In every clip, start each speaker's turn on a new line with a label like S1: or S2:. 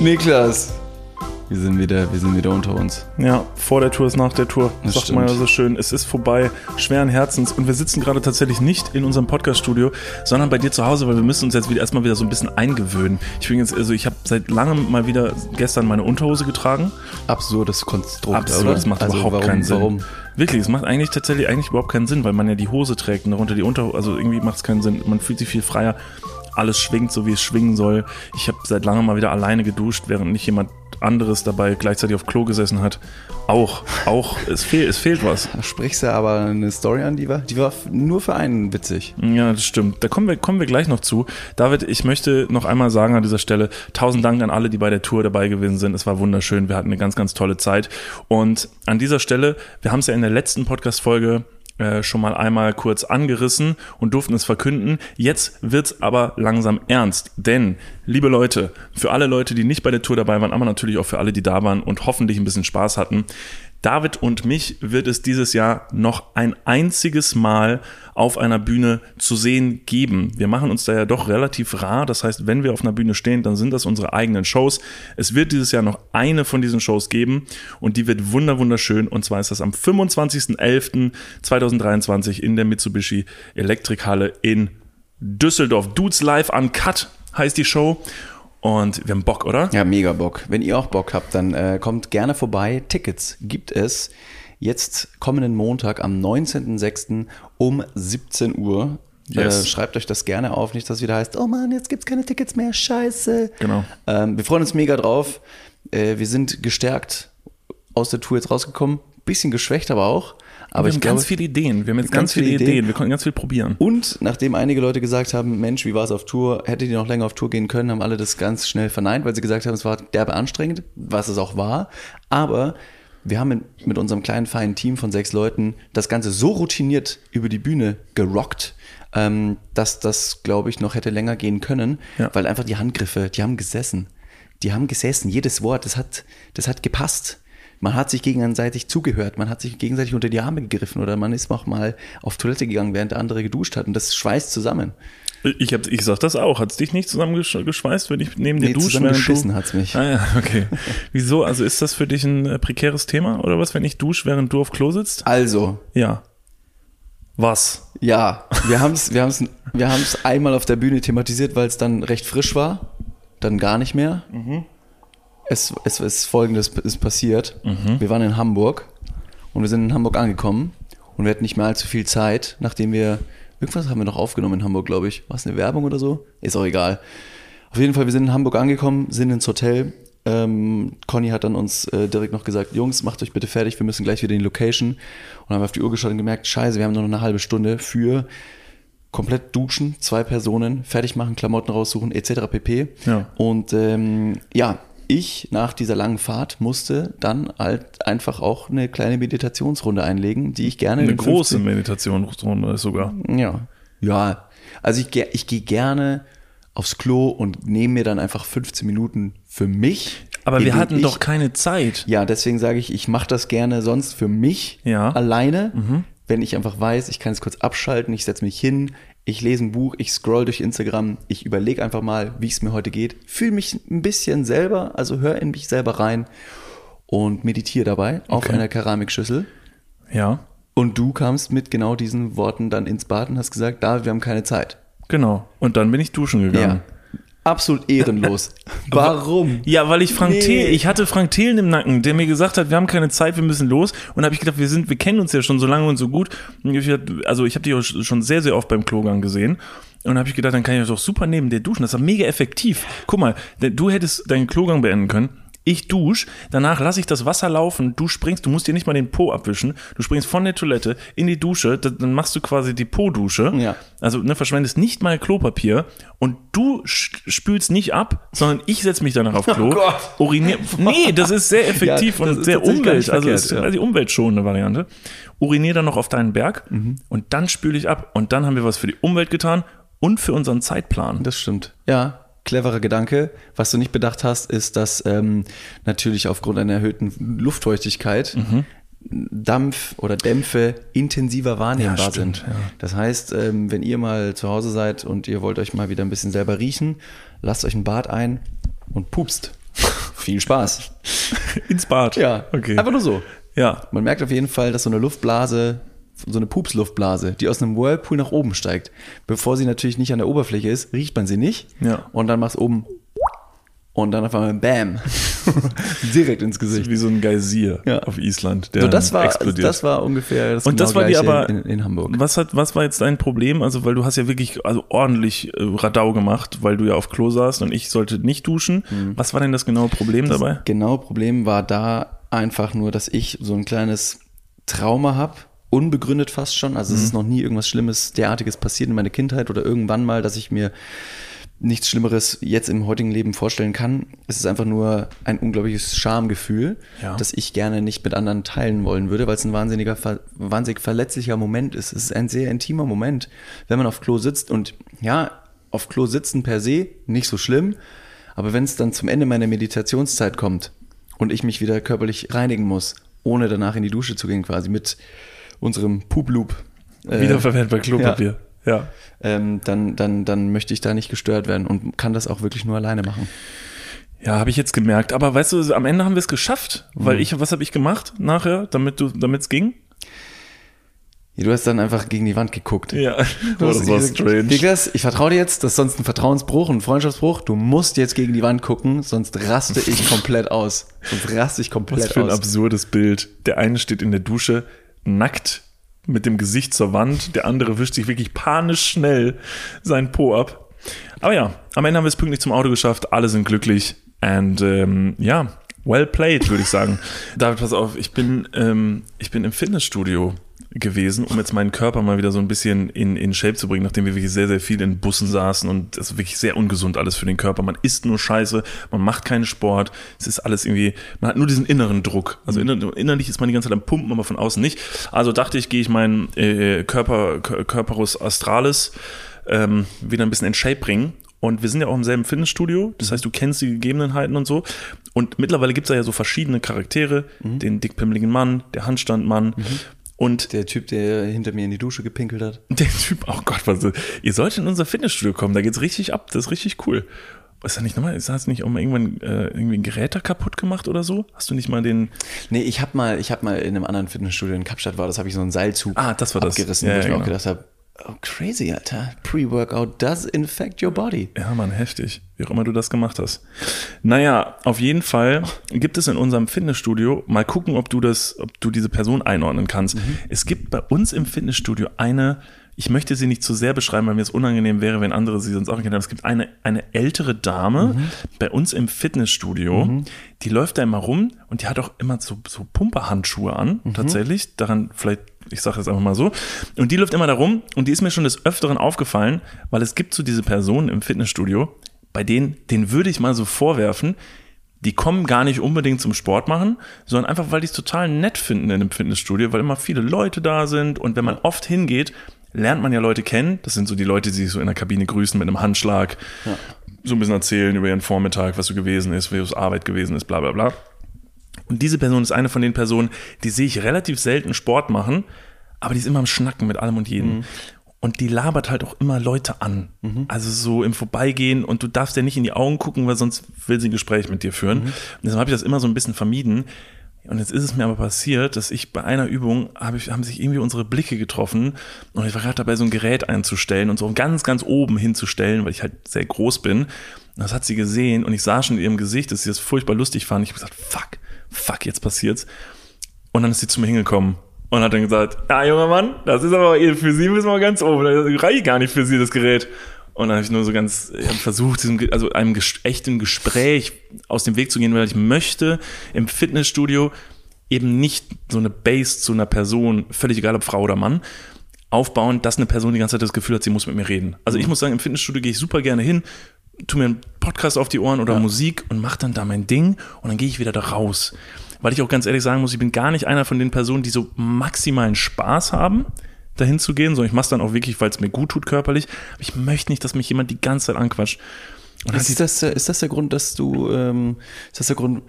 S1: Niklas, wir sind wieder, wir sind wieder unter uns.
S2: Ja, vor der Tour ist nach der Tour.
S1: Das
S2: sagt man ja
S1: stimmt.
S2: so schön. Es ist vorbei, schweren Herzens. Und wir sitzen gerade tatsächlich nicht in unserem Podcast-Studio, sondern bei dir zu Hause, weil wir müssen uns jetzt wieder erstmal wieder so ein bisschen eingewöhnen. Ich bin jetzt, also ich habe seit langem mal wieder gestern meine Unterhose getragen.
S1: Absurdes Konstrukt,
S2: Absolut,
S1: oder?
S2: das macht
S1: also
S2: überhaupt
S1: warum,
S2: keinen Sinn.
S1: Warum?
S2: Wirklich, es macht eigentlich tatsächlich eigentlich überhaupt keinen Sinn, weil man ja die Hose trägt und darunter die Unterhose, also irgendwie macht es keinen Sinn. Man fühlt sich viel freier. Alles schwingt so, wie es schwingen soll. Ich habe seit langem mal wieder alleine geduscht, während nicht jemand anderes dabei gleichzeitig auf Klo gesessen hat. Auch, auch, es fehlt, es fehlt was.
S1: Da sprichst du aber eine Story an, die war, die war nur für einen witzig.
S2: Ja, das stimmt. Da kommen wir, kommen wir gleich noch zu. David, ich möchte noch einmal sagen an dieser Stelle, tausend Dank an alle, die bei der Tour dabei gewesen sind. Es war wunderschön. Wir hatten eine ganz, ganz tolle Zeit. Und an dieser Stelle, wir haben es ja in der letzten Podcast-Folge äh, schon mal einmal kurz angerissen und durften es verkünden. Jetzt wird's aber langsam ernst, denn liebe Leute, für alle Leute, die nicht bei der Tour dabei waren, aber natürlich auch für alle, die da waren und hoffentlich ein bisschen Spaß hatten, David und mich wird es dieses Jahr noch ein einziges Mal auf einer Bühne zu sehen geben. Wir machen uns da ja doch relativ rar. Das heißt, wenn wir auf einer Bühne stehen, dann sind das unsere eigenen Shows. Es wird dieses Jahr noch eine von diesen Shows geben und die wird wunder wunderschön. Und zwar ist das am 25.11.2023 in der Mitsubishi Elektrikhalle in Düsseldorf. Dudes Live Uncut heißt die Show. Und wir haben Bock, oder?
S1: Ja, mega Bock. Wenn ihr auch Bock habt, dann äh, kommt gerne vorbei. Tickets gibt es jetzt kommenden Montag am 19.06. um 17 Uhr.
S2: Yes.
S1: Äh, schreibt euch das gerne auf, nicht, dass es wieder heißt, oh Mann, jetzt gibt's keine Tickets mehr, scheiße.
S2: Genau.
S1: Ähm, wir freuen uns mega drauf. Äh, wir sind gestärkt aus der Tour jetzt rausgekommen. Bisschen geschwächt aber auch. Aber
S2: wir haben
S1: glaube,
S2: ganz viele Ideen. Wir haben jetzt
S1: ganz
S2: ganz, viele
S1: viele
S2: Ideen.
S1: Ideen.
S2: Wir konnten ganz viel probieren.
S1: Und nachdem einige Leute gesagt haben, Mensch, wie war es auf Tour, hättet ihr noch länger auf Tour gehen können, haben alle das ganz schnell verneint, weil sie gesagt haben, es war derbe anstrengend, was es auch war. Aber wir haben mit, mit unserem kleinen, feinen Team von sechs Leuten das Ganze so routiniert über die Bühne gerockt, ähm, dass das, glaube ich, noch hätte länger gehen können,
S2: Ja.
S1: weil einfach die Handgriffe, die haben gesessen. Die haben gesessen, jedes Wort, das hat, das hat gepasst. Man hat sich gegenseitig zugehört, man hat sich gegenseitig unter die Arme gegriffen oder man ist auch mal auf Toilette gegangen, während der andere geduscht hat und das schweißt zusammen.
S2: Ich, hab, ich sag das auch. Hat's dich nicht zusammengeschweißt, wenn ich neben dir
S1: Nee,
S2: dusche?
S1: zusammengeschissen
S2: während
S1: hat's mich.
S2: Du... Ah ja, okay. Wieso? Also ist das für dich ein äh, prekäres Thema oder was, wenn ich dusche, während du auf Klo sitzt?
S1: Also,
S2: Ja. Was?
S1: ja, wir haben es wir haben's, wir haben's einmal auf der Bühne thematisiert, weil es dann recht frisch war, dann gar nicht mehr. Es, es ist folgendes ist passiert. Wir waren in Hamburg und wir sind in Hamburg angekommen und wir hatten nicht mehr allzu viel Zeit, nachdem wir, irgendwas haben wir noch aufgenommen in Hamburg, glaube ich. War es eine Werbung oder so? Ist auch egal. Auf jeden Fall, wir sind in Hamburg angekommen, sind ins Hotel. Ähm, Conny hat dann uns äh, direkt noch gesagt, Jungs, macht euch bitte fertig, wir müssen gleich wieder in die Location. Und haben auf die Uhr geschaut und gemerkt, scheiße, wir haben nur noch eine halbe Stunde für komplett duschen, zwei Personen, fertig machen, Klamotten raussuchen, etc. pp.
S2: Ja.
S1: Und ähm, ja, ich nach dieser langen Fahrt musste dann halt einfach auch eine kleine Meditationsrunde einlegen, die ich gerne
S2: Eine
S1: in
S2: große
S1: 15
S2: Meditationsrunde sogar.
S1: ja. Ja. Also ich, ich gehe gerne aufs Klo und nehme mir dann einfach 15 Minuten für mich.
S2: Aber wir hatten
S1: ich,
S2: doch keine Zeit.
S1: Ja, deswegen sage ich, ich mache das gerne sonst für mich
S2: Ja. Mhm.
S1: alleine, wenn ich einfach weiß, ich kann es kurz abschalten, ich setze mich hin, ich lese ein Buch, ich scroll durch Instagram, ich überlege einfach mal, wie es mir heute geht, fühle mich ein bisschen selber, also hör in mich selber rein und meditiere dabei auf
S2: Okay.
S1: einer Keramikschüssel.
S2: Ja,
S1: Und du kamst mit genau diesen Worten dann ins Bad und hast gesagt, da, wir haben keine Zeit.
S2: genau. Und dann bin ich duschen gegangen.
S1: Ja. Absolut ehrenlos. Warum?
S2: Ja, weil ich Frank
S1: Nee.
S2: Thiel, ich hatte Frank Thelen im Nacken, der mir gesagt hat, wir haben keine Zeit, wir müssen los. Und habe ich gedacht, wir sind, wir kennen uns ja schon so lange und so gut. Also ich habe dich auch schon sehr, sehr oft beim Klogang gesehen. Und habe ich gedacht, dann kann ich doch super neben dir duschen. Das war mega effektiv. Guck mal, du hättest deinen Klogang beenden können. Ich dusche, danach lasse ich das Wasser laufen, du springst, du musst dir nicht mal den Po abwischen, du springst von der Toilette in die Dusche, da- dann machst du quasi die Po-Dusche.
S1: Ja.
S2: Also ne, verschwendest nicht mal Klopapier und du spülst nicht ab, sondern ich setze mich danach auf Klo.
S1: Oh Gott.
S2: Urinier. Nee, das ist sehr effektiv
S1: Ja,
S2: und sehr umwelt, also
S1: verkehrt,
S2: ist
S1: ja.
S2: die umweltschonende Variante. Urinier dann noch auf deinen Berg
S1: Mhm.
S2: und dann spüle ich ab und dann haben wir was für die Umwelt getan und für unseren Zeitplan.
S1: Das stimmt. Ja, cleverer Gedanke. Was du nicht bedacht hast, ist, dass ähm, natürlich aufgrund einer erhöhten Luftfeuchtigkeit Dampf oder Dämpfe intensiver wahrnehmbar
S2: Ja, stimmt,
S1: sind.
S2: ja.
S1: Das heißt, ähm, wenn ihr mal zu Hause seid und ihr wollt euch mal wieder ein bisschen selber riechen, lasst euch ein Bad ein und pupst. Viel Spaß.
S2: Ins Bad.
S1: Ja,
S2: okay.
S1: Einfach nur so.
S2: Ja.
S1: Man merkt auf jeden Fall, dass so eine Luftblase, so eine Pupsluftblase, die aus einem Whirlpool nach oben steigt, bevor sie natürlich nicht an der Oberfläche ist, riecht man sie nicht.
S2: Ja.
S1: Und dann macht es oben und dann auf einmal Bam. Direkt ins Gesicht.
S2: Wie so ein Geysir
S1: Ja.
S2: auf Island, der
S1: So, das, war,
S2: explodiert.
S1: das war ungefähr das
S2: und das
S1: genau
S2: war dir
S1: Gleiche
S2: aber
S1: in, in Hamburg.
S2: Was hat was war jetzt dein Problem? Also weil du hast ja wirklich also ordentlich äh, Radau gemacht, weil du ja auf Klo saßt und ich sollte nicht duschen.
S1: Mhm.
S2: Was war denn das genaue Problem dabei?
S1: Das genaue Problem war da einfach nur, dass ich so ein kleines Trauma habe, unbegründet fast schon. Also es ist noch nie irgendwas Schlimmes, derartiges passiert in meiner Kindheit oder irgendwann mal, dass ich mir nichts Schlimmeres jetzt im heutigen Leben vorstellen kann. Es ist einfach nur ein unglaubliches Schamgefühl,
S2: Ja.
S1: das ich gerne nicht mit anderen teilen wollen würde, weil es ein wahnsinniger, wahnsinnig verletzlicher Moment ist. Es ist ein sehr intimer Moment, wenn man auf Klo sitzt und ja, auf Klo sitzen per se nicht so schlimm, aber wenn es dann zum Ende meiner Meditationszeit kommt und ich mich wieder körperlich reinigen muss, ohne danach in die Dusche zu gehen, quasi mit unserem Poop-Loop. äh,
S2: Wiederverwendbar Klopapier. Ja.
S1: ähm, dann, dann, dann möchte ich da nicht gestört werden und kann das auch wirklich nur alleine machen.
S2: Ja, habe ich jetzt gemerkt. Aber weißt du, am Ende haben wir es geschafft, weil
S1: Mhm.
S2: ich, was habe ich gemacht nachher, damit du, damit es ging?
S1: Ja, Du hast dann einfach gegen die Wand geguckt.
S2: Ja,
S1: hast
S2: das war strange.
S1: Niklas, ich vertraue dir jetzt, das ist sonst ein Vertrauensbruch, ein Freundschaftsbruch. Du musst jetzt gegen die Wand gucken, sonst raste ich komplett aus. Sonst raste ich
S2: Was
S1: komplett
S2: für ein
S1: aus.
S2: absurdes Bild. Der eine steht in der Dusche, nackt, mit dem Gesicht zur Wand. Der andere wischt sich wirklich panisch schnell seinen Po ab. Aber ja, am Ende haben wir es pünktlich zum Auto geschafft. Alle sind glücklich. And ähm, ja, well played, würde ich sagen. David, pass auf, ich bin, ähm, ich bin im Fitnessstudio gewesen, um jetzt meinen Körper mal wieder so ein bisschen in, in Shape zu bringen, nachdem wir wirklich sehr, sehr viel in Bussen saßen und das ist wirklich sehr ungesund alles für den Körper. Man isst nur Scheiße, man macht keinen Sport, es ist alles irgendwie, man hat nur diesen inneren Druck. Also inner, innerlich ist man die ganze Zeit am Pumpen, aber von außen nicht. Also dachte ich, gehe ich meinen äh, Körper, Kör- Körperus Astralis ähm, wieder ein bisschen in Shape bringen. Und wir sind ja auch im selben Fitnessstudio, das heißt, du kennst die Gegebenheiten und so. Und mittlerweile gibt es ja so verschiedene Charaktere, den dickpimmeligen Mann, der Handstandmann und
S1: Der Typ, der hinter mir in die Dusche gepinkelt hat.
S2: der Typ, oh Gott, was, ihr solltet in unser Fitnessstudio kommen, da geht's richtig ab, das ist richtig cool. Was ist da nicht nochmal, ist das nicht auch mal irgendwann äh, irgendwie ein Gerät da kaputt gemacht oder so? Hast du nicht mal den,
S1: Nee, ich habe mal, ich habe mal in einem anderen Fitnessstudio in Kapstadt war, das habe ich so einen Seilzug
S2: Ah, das war das.
S1: abgerissen,
S2: Ja,
S1: wo ich
S2: ja,
S1: mir auch
S2: genau.
S1: gedacht habe, oh crazy, Alter. Pre-Workout does infect your body.
S2: Ja, Mann, heftig. Wie auch immer du das gemacht hast. Naja, auf jeden Fall gibt es in unserem Fitnessstudio, mal gucken, ob du das, ob du diese Person einordnen kannst. Es gibt bei uns im Fitnessstudio eine, ich möchte sie nicht zu sehr beschreiben, weil mir es unangenehm wäre, wenn andere sie sonst auch nicht kennen. aber Es gibt eine, eine ältere Dame bei uns im Fitnessstudio, die läuft da immer rum und die hat auch immer so, so Pumperhandschuhe an, tatsächlich. Daran vielleicht, ich sage das einfach mal so. Und die läuft immer da rum und die ist mir schon des Öfteren aufgefallen, weil es gibt so diese Personen im Fitnessstudio, bei denen, denen würde ich mal so vorwerfen, die kommen gar nicht unbedingt zum Sport machen, sondern einfach, weil die es total nett finden in einem Fitnessstudio, weil immer viele Leute da sind und wenn man oft hingeht, lernt man ja Leute kennen. Das sind so die Leute, die sich so in der Kabine grüßen mit einem Handschlag, so ein bisschen erzählen über ihren Vormittag, was so gewesen ist, wie es Arbeit gewesen ist, bla bla bla. Und diese Person ist eine von den Personen, die sehe ich relativ selten Sport machen, aber die ist immer am Schnacken mit allem und jedem. Und die labert halt auch immer Leute an. Also so im Vorbeigehen und du darfst ja nicht in die Augen gucken, weil sonst will sie ein Gespräch mit dir führen. Und deshalb habe ich das immer so ein bisschen vermieden. Und jetzt ist es mir aber passiert, dass ich bei einer Übung habe ich, haben sich irgendwie unsere Blicke getroffen und ich war gerade dabei, so ein Gerät einzustellen und so ganz, ganz oben hinzustellen, weil ich halt sehr groß bin. Und das hat sie gesehen und ich sah schon in ihrem Gesicht, dass sie das furchtbar lustig fand. Ich habe gesagt, fuck, fuck, jetzt passiert's. Und dann ist sie zu mir hingekommen und hat dann gesagt, ja, junger Mann, das ist aber für Sie müssen wir ganz oben, das reicht gar nicht für Sie, das Gerät. Und dann habe ich nur so ganz ich versucht, diesem, also einem echten Gespräch aus dem Weg zu gehen, weil ich möchte im Fitnessstudio eben nicht so eine Base zu einer Person, völlig egal ob Frau oder Mann, aufbauen, dass eine Person die ganze Zeit das Gefühl hat, sie muss mit mir reden. Also ich muss sagen, im Fitnessstudio gehe ich super gerne hin, tu mir einen Podcast auf die Ohren oder Musik und mach dann da mein Ding und dann gehe ich wieder da raus. Weil ich auch ganz ehrlich sagen muss, ich bin gar nicht einer von den Personen, die so maximalen Spaß haben, dahin zu gehen, sondern ich mache es dann auch wirklich, weil es mir gut tut körperlich. Aber ich möchte nicht, dass mich jemand die ganze Zeit anquatscht. Und
S1: Ist das, der- ist das der Grund, dass du, ähm, ist das der Grund,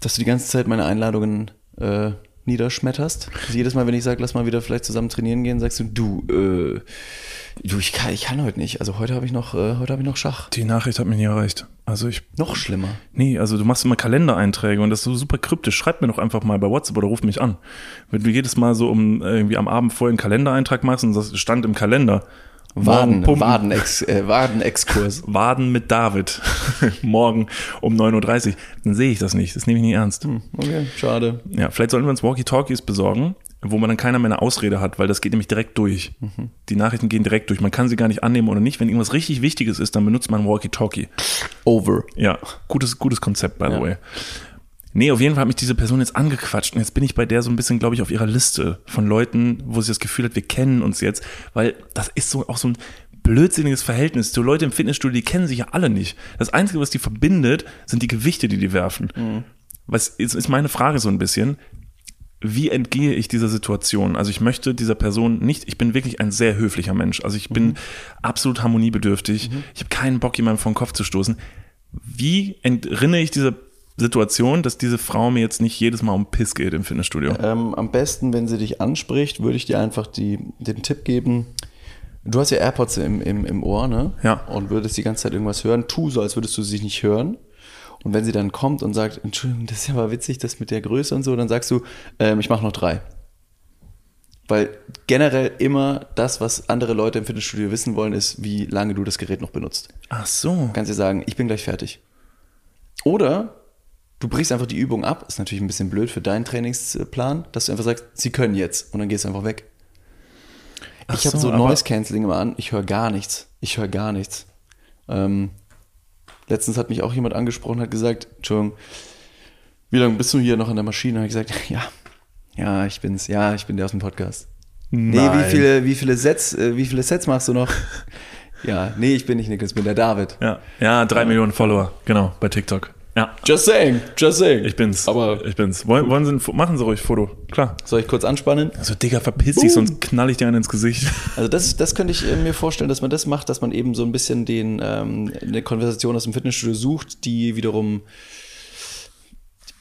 S1: dass du die ganze Zeit meine Einladungen äh, niederschmetterst. Also jedes Mal, wenn ich sage, lass mal wieder vielleicht zusammen trainieren gehen, sagst du, du, äh, du, ich kann, ich kann heute nicht. Also heute habe ich noch, äh, heute habe ich noch Schach.
S2: Die Nachricht hat mich nie erreicht. Also ich.
S1: Noch schlimmer.
S2: Nee, also du machst immer Kalendereinträge und das ist so super kryptisch. Schreib mir doch einfach mal bei WhatsApp oder ruf mich an. Wenn du jedes Mal so um irgendwie am Abend vorher einen Kalendereintrag machst und das stand im Kalender.
S1: Waden,
S2: Morgen pumpen.
S1: Wadenex, äh, Wadenexkurs.
S2: Waden mit David. Morgen um 9.30 Uhr. Dann sehe ich das nicht. Das nehme ich nicht ernst.
S1: Okay, schade.
S2: Ja, vielleicht sollten wir uns Walkie-Talkies besorgen, wo man dann keiner mehr eine Ausrede hat, weil das geht nämlich direkt durch. Die Nachrichten gehen direkt durch. Man kann sie gar nicht annehmen oder nicht. Wenn irgendwas richtig Wichtiges ist, dann benutzt man Walkie-Talkie.
S1: Over.
S2: Ja, gutes, gutes Konzept, by the
S1: Ja.
S2: way. Nee, auf jeden Fall hat mich diese Person jetzt angequatscht und jetzt bin ich bei der so ein bisschen, glaube ich, auf ihrer Liste von Leuten, wo sie das Gefühl hat, wir kennen uns jetzt, weil das ist so auch so ein blödsinniges Verhältnis. So Leute im Fitnessstudio, die kennen sich ja alle nicht. Das Einzige, was die verbindet, sind die Gewichte, die die werfen. Was ist, ist meine Frage so ein bisschen, wie entgehe ich dieser Situation? Also ich möchte dieser Person nicht, ich bin wirklich ein sehr höflicher Mensch. Also ich bin absolut harmoniebedürftig. Ich habe keinen Bock, jemandem vor den Kopf zu stoßen. Wie entrinne ich dieser Situation, dass diese Frau mir jetzt nicht jedes Mal um Piss geht im Fitnessstudio?
S1: Ähm, am besten, wenn sie dich anspricht, würde ich dir einfach die, den Tipp geben. Du hast ja AirPods im, im, im Ohr, ne?
S2: Ja.
S1: Und würdest die ganze Zeit irgendwas hören. Tu so, als würdest du sie nicht hören. Und wenn sie dann kommt und sagt, Entschuldigung, das ist ja mal witzig, das mit der Größe und so, dann sagst du, ähm, ich mache noch drei. Weil generell immer das, was andere Leute im Fitnessstudio wissen wollen, ist, wie lange du das Gerät noch benutzt.
S2: Ach so.
S1: kannst dir sagen, ich bin gleich fertig. Oder du brichst einfach die Übung ab, ist natürlich ein bisschen blöd für deinen Trainingsplan, dass du einfach sagst, sie können jetzt und dann gehst du einfach weg.
S2: Ach
S1: ich habe
S2: so,
S1: so, Noise Cancelling immer an, ich höre gar nichts. Ich höre gar nichts. Ähm, letztens hat mich auch jemand angesprochen, hat gesagt, Entschuldigung, wie lange bist du hier noch an der Maschine? Habe ich gesagt, ja, ja, ich bin's, ja, ich bin der aus dem Podcast. Nee,
S2: Nein.
S1: wie viele, wie viele Sets, äh, wie viele Sets machst du noch? ja, nee, ich bin nicht Niklas, ich bin der David.
S2: Ja, ja, drei Millionen Follower, genau, bei TikTok. Ja,
S1: Just saying, just saying.
S2: ich bin's.
S1: Aber
S2: ich bin's. Wollen, wollen Sie machen Sie ruhig Foto. Klar.
S1: soll ich kurz anspannen?
S2: Also, Digga, verpiss dich, sonst knall ich dir einen ins Gesicht.
S1: Also das, das könnte ich äh, mir vorstellen, dass man das macht, dass man eben so ein bisschen den, ähm, eine Konversation aus dem Fitnessstudio sucht, die wiederum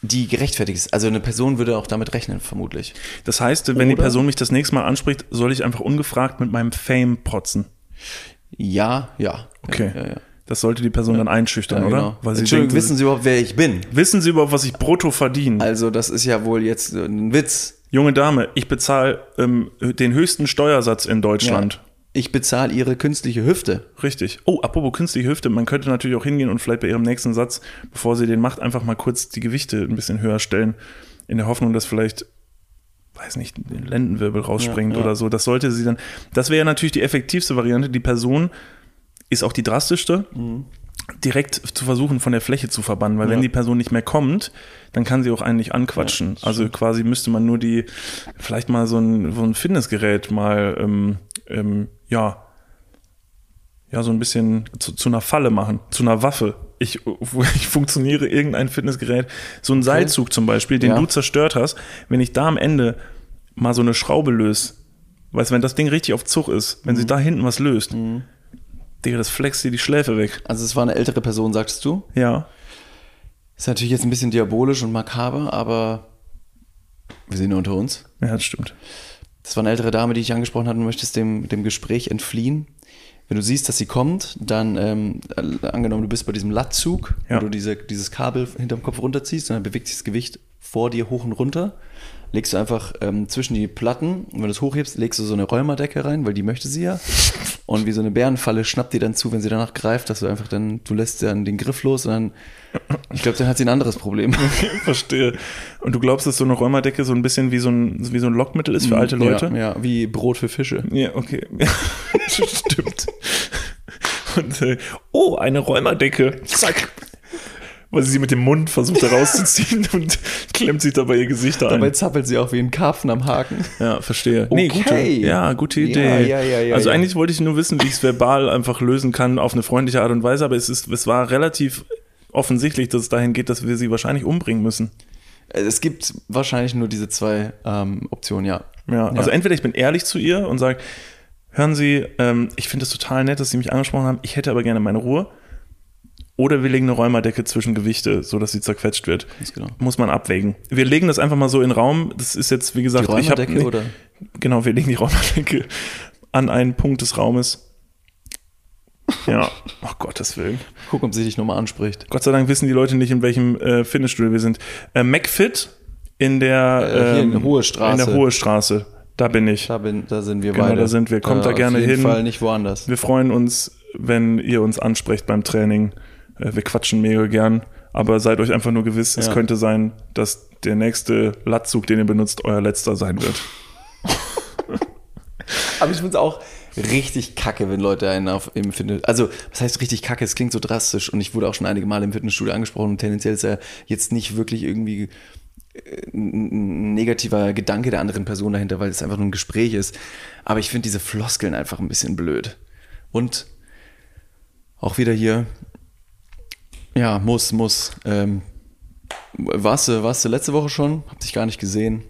S1: die gerechtfertigt ist. Also eine Person würde auch damit rechnen, vermutlich.
S2: Das heißt, wenn die
S1: Oder-
S2: Person mich das nächste Mal anspricht, soll ich einfach ungefragt mit meinem Fame protzen.
S1: Ja, ja.
S2: Okay.
S1: Ja, ja, ja.
S2: Das sollte die Person dann einschüchtern,
S1: Ja,
S2: oder?
S1: genau.
S2: Weil sie
S1: Entschuldigung,
S2: denkt,
S1: wissen Sie überhaupt, wer ich bin?
S2: wissen Sie überhaupt, was ich brutto verdiene?
S1: Also das ist ja wohl jetzt äh, ein Witz.
S2: Junge Dame, ich bezahle ähm, den höchsten Steuersatz in Deutschland.
S1: Ich bezahle Ihre künstliche Hüfte.
S2: Richtig. Oh, apropos künstliche Hüfte, man könnte natürlich auch hingehen und vielleicht bei ihrem nächsten Satz, bevor sie den macht, einfach mal kurz die Gewichte ein bisschen höher stellen, in der Hoffnung, dass vielleicht, weiß nicht, den Lendenwirbel rausspringt
S1: Ja, ja.
S2: oder so. Das sollte sie dann, das wäre ja natürlich die effektivste Variante. Die Person ist auch die drastischste, direkt zu versuchen, von der Fläche zu verbannen, weil wenn
S1: Ja.
S2: die Person nicht mehr kommt, dann kann sie auch einen nicht anquatschen. also quasi müsste man nur die, vielleicht mal so ein, so ein Fitnessgerät mal, ähm, ähm, ja, ja, so ein bisschen zu, zu einer Falle machen, zu einer Waffe. Ich, ich funktioniere irgendein Fitnessgerät, so ein Seilzug zum Beispiel, den
S1: Ja.
S2: du zerstört hast, wenn ich da am Ende mal so eine Schraube löse, weißt du, wenn das Ding richtig auf Zug ist, wenn sie da hinten was löst, Digga, das flext dir die Schläfe weg.
S1: Also es war eine ältere Person, sagtest du?
S2: Ja.
S1: Ist natürlich jetzt ein bisschen diabolisch und makaber, aber wir sind nur unter uns.
S2: Ja, das stimmt.
S1: Das war eine ältere Dame, die ich angesprochen hatte und möchtest dem, dem Gespräch entfliehen. Wenn du siehst, dass sie kommt, dann ähm, äh, angenommen, du bist bei diesem Lattzug,
S2: Ja.
S1: wo du diese, dieses Kabel hinterm Kopf runterziehst und dann bewegt sich das Gewicht vor dir hoch und runter. Legst du einfach ähm, zwischen die Platten und wenn du es hochhebst, legst du so eine Rheumerdecke rein, weil die möchte sie ja. Und wie so eine Bärenfalle schnappt die dann zu, wenn sie danach greift, dass du einfach dann, du lässt dann den Griff los und dann, ich glaube, dann hat sie ein anderes Problem.
S2: Verstehe. Und du glaubst, dass so eine Räumerdecke so ein bisschen wie so ein, wie so ein Lockmittel ist für alte Leute?
S1: Ja, ja, wie Brot für Fische.
S2: Ja, okay. Stimmt. Und, äh, oh, eine Räumerdecke. Zack. Weil sie sie mit dem Mund versucht herauszuziehen und klemmt sich dabei ihr Gesicht
S1: Dabei
S2: ein.
S1: zappelt sie auch wie ein Karpfen am Haken.
S2: Ja, verstehe. Nee,
S1: Okay.
S2: gute, ja, gute Idee.
S1: ja, ja, ja,
S2: also eigentlich wollte ich nur wissen, wie ich es verbal einfach lösen kann auf eine freundliche Art und Weise, aber es, ist, es war relativ offensichtlich, dass es dahin geht, dass wir sie wahrscheinlich umbringen müssen.
S1: Es gibt wahrscheinlich nur diese zwei ähm, Optionen, ja.
S2: Ja, also entweder ich bin ehrlich zu ihr und sage, hören Sie, ähm, ich finde es total nett, dass Sie mich angesprochen haben, ich hätte aber gerne meine Ruhe. Oder wir legen eine Räumerdecke zwischen Gewichte, so dass sie zerquetscht wird.
S1: Genau.
S2: Muss man abwägen. Wir legen das einfach mal so in den Raum. Das ist jetzt, wie gesagt,
S1: Die
S2: ich habe
S1: Räumerdecke oder?
S2: Genau, wir legen die Räumerdecke an einen Punkt des Raumes. Ja, oh Gottes Willen.
S1: Guck, ob sie dich nochmal anspricht.
S2: Gott sei Dank wissen die Leute nicht, in welchem äh, Fitnessstudio wir sind. Äh, McFit in der,
S1: Äh, hier in
S2: ähm,
S1: Hohe Straße.
S2: In der Hohe Straße. Da bin ich.
S1: Da, bin, da sind wir
S2: Genau,
S1: beide.
S2: da sind wir. Kommt da gerne
S1: auf jeden
S2: hin.
S1: Fall nicht woanders.
S2: Wir freuen uns, wenn ihr uns ansprecht beim Training. Äh, wir quatschen mega gern. Aber seid euch einfach nur gewiss, es
S1: Ja.
S2: könnte sein, dass der nächste Latzug, den ihr benutzt, euer letzter sein wird.
S1: Aber ich finde es auch richtig kacke, wenn Leute einen auf, im Fitness... Also, was heißt richtig kacke? Es klingt so drastisch und ich wurde auch schon einige Male im Fitnessstudio angesprochen und tendenziell ist ja jetzt nicht wirklich irgendwie äh, ein ein negativer Gedanke der anderen Person dahinter, weil es einfach nur ein Gespräch ist. Aber ich finde diese Floskeln einfach ein bisschen blöd. Und auch wieder hier, ja, muss, muss. Ähm, warst, du, warst du letzte Woche schon? Hab dich gar nicht gesehen.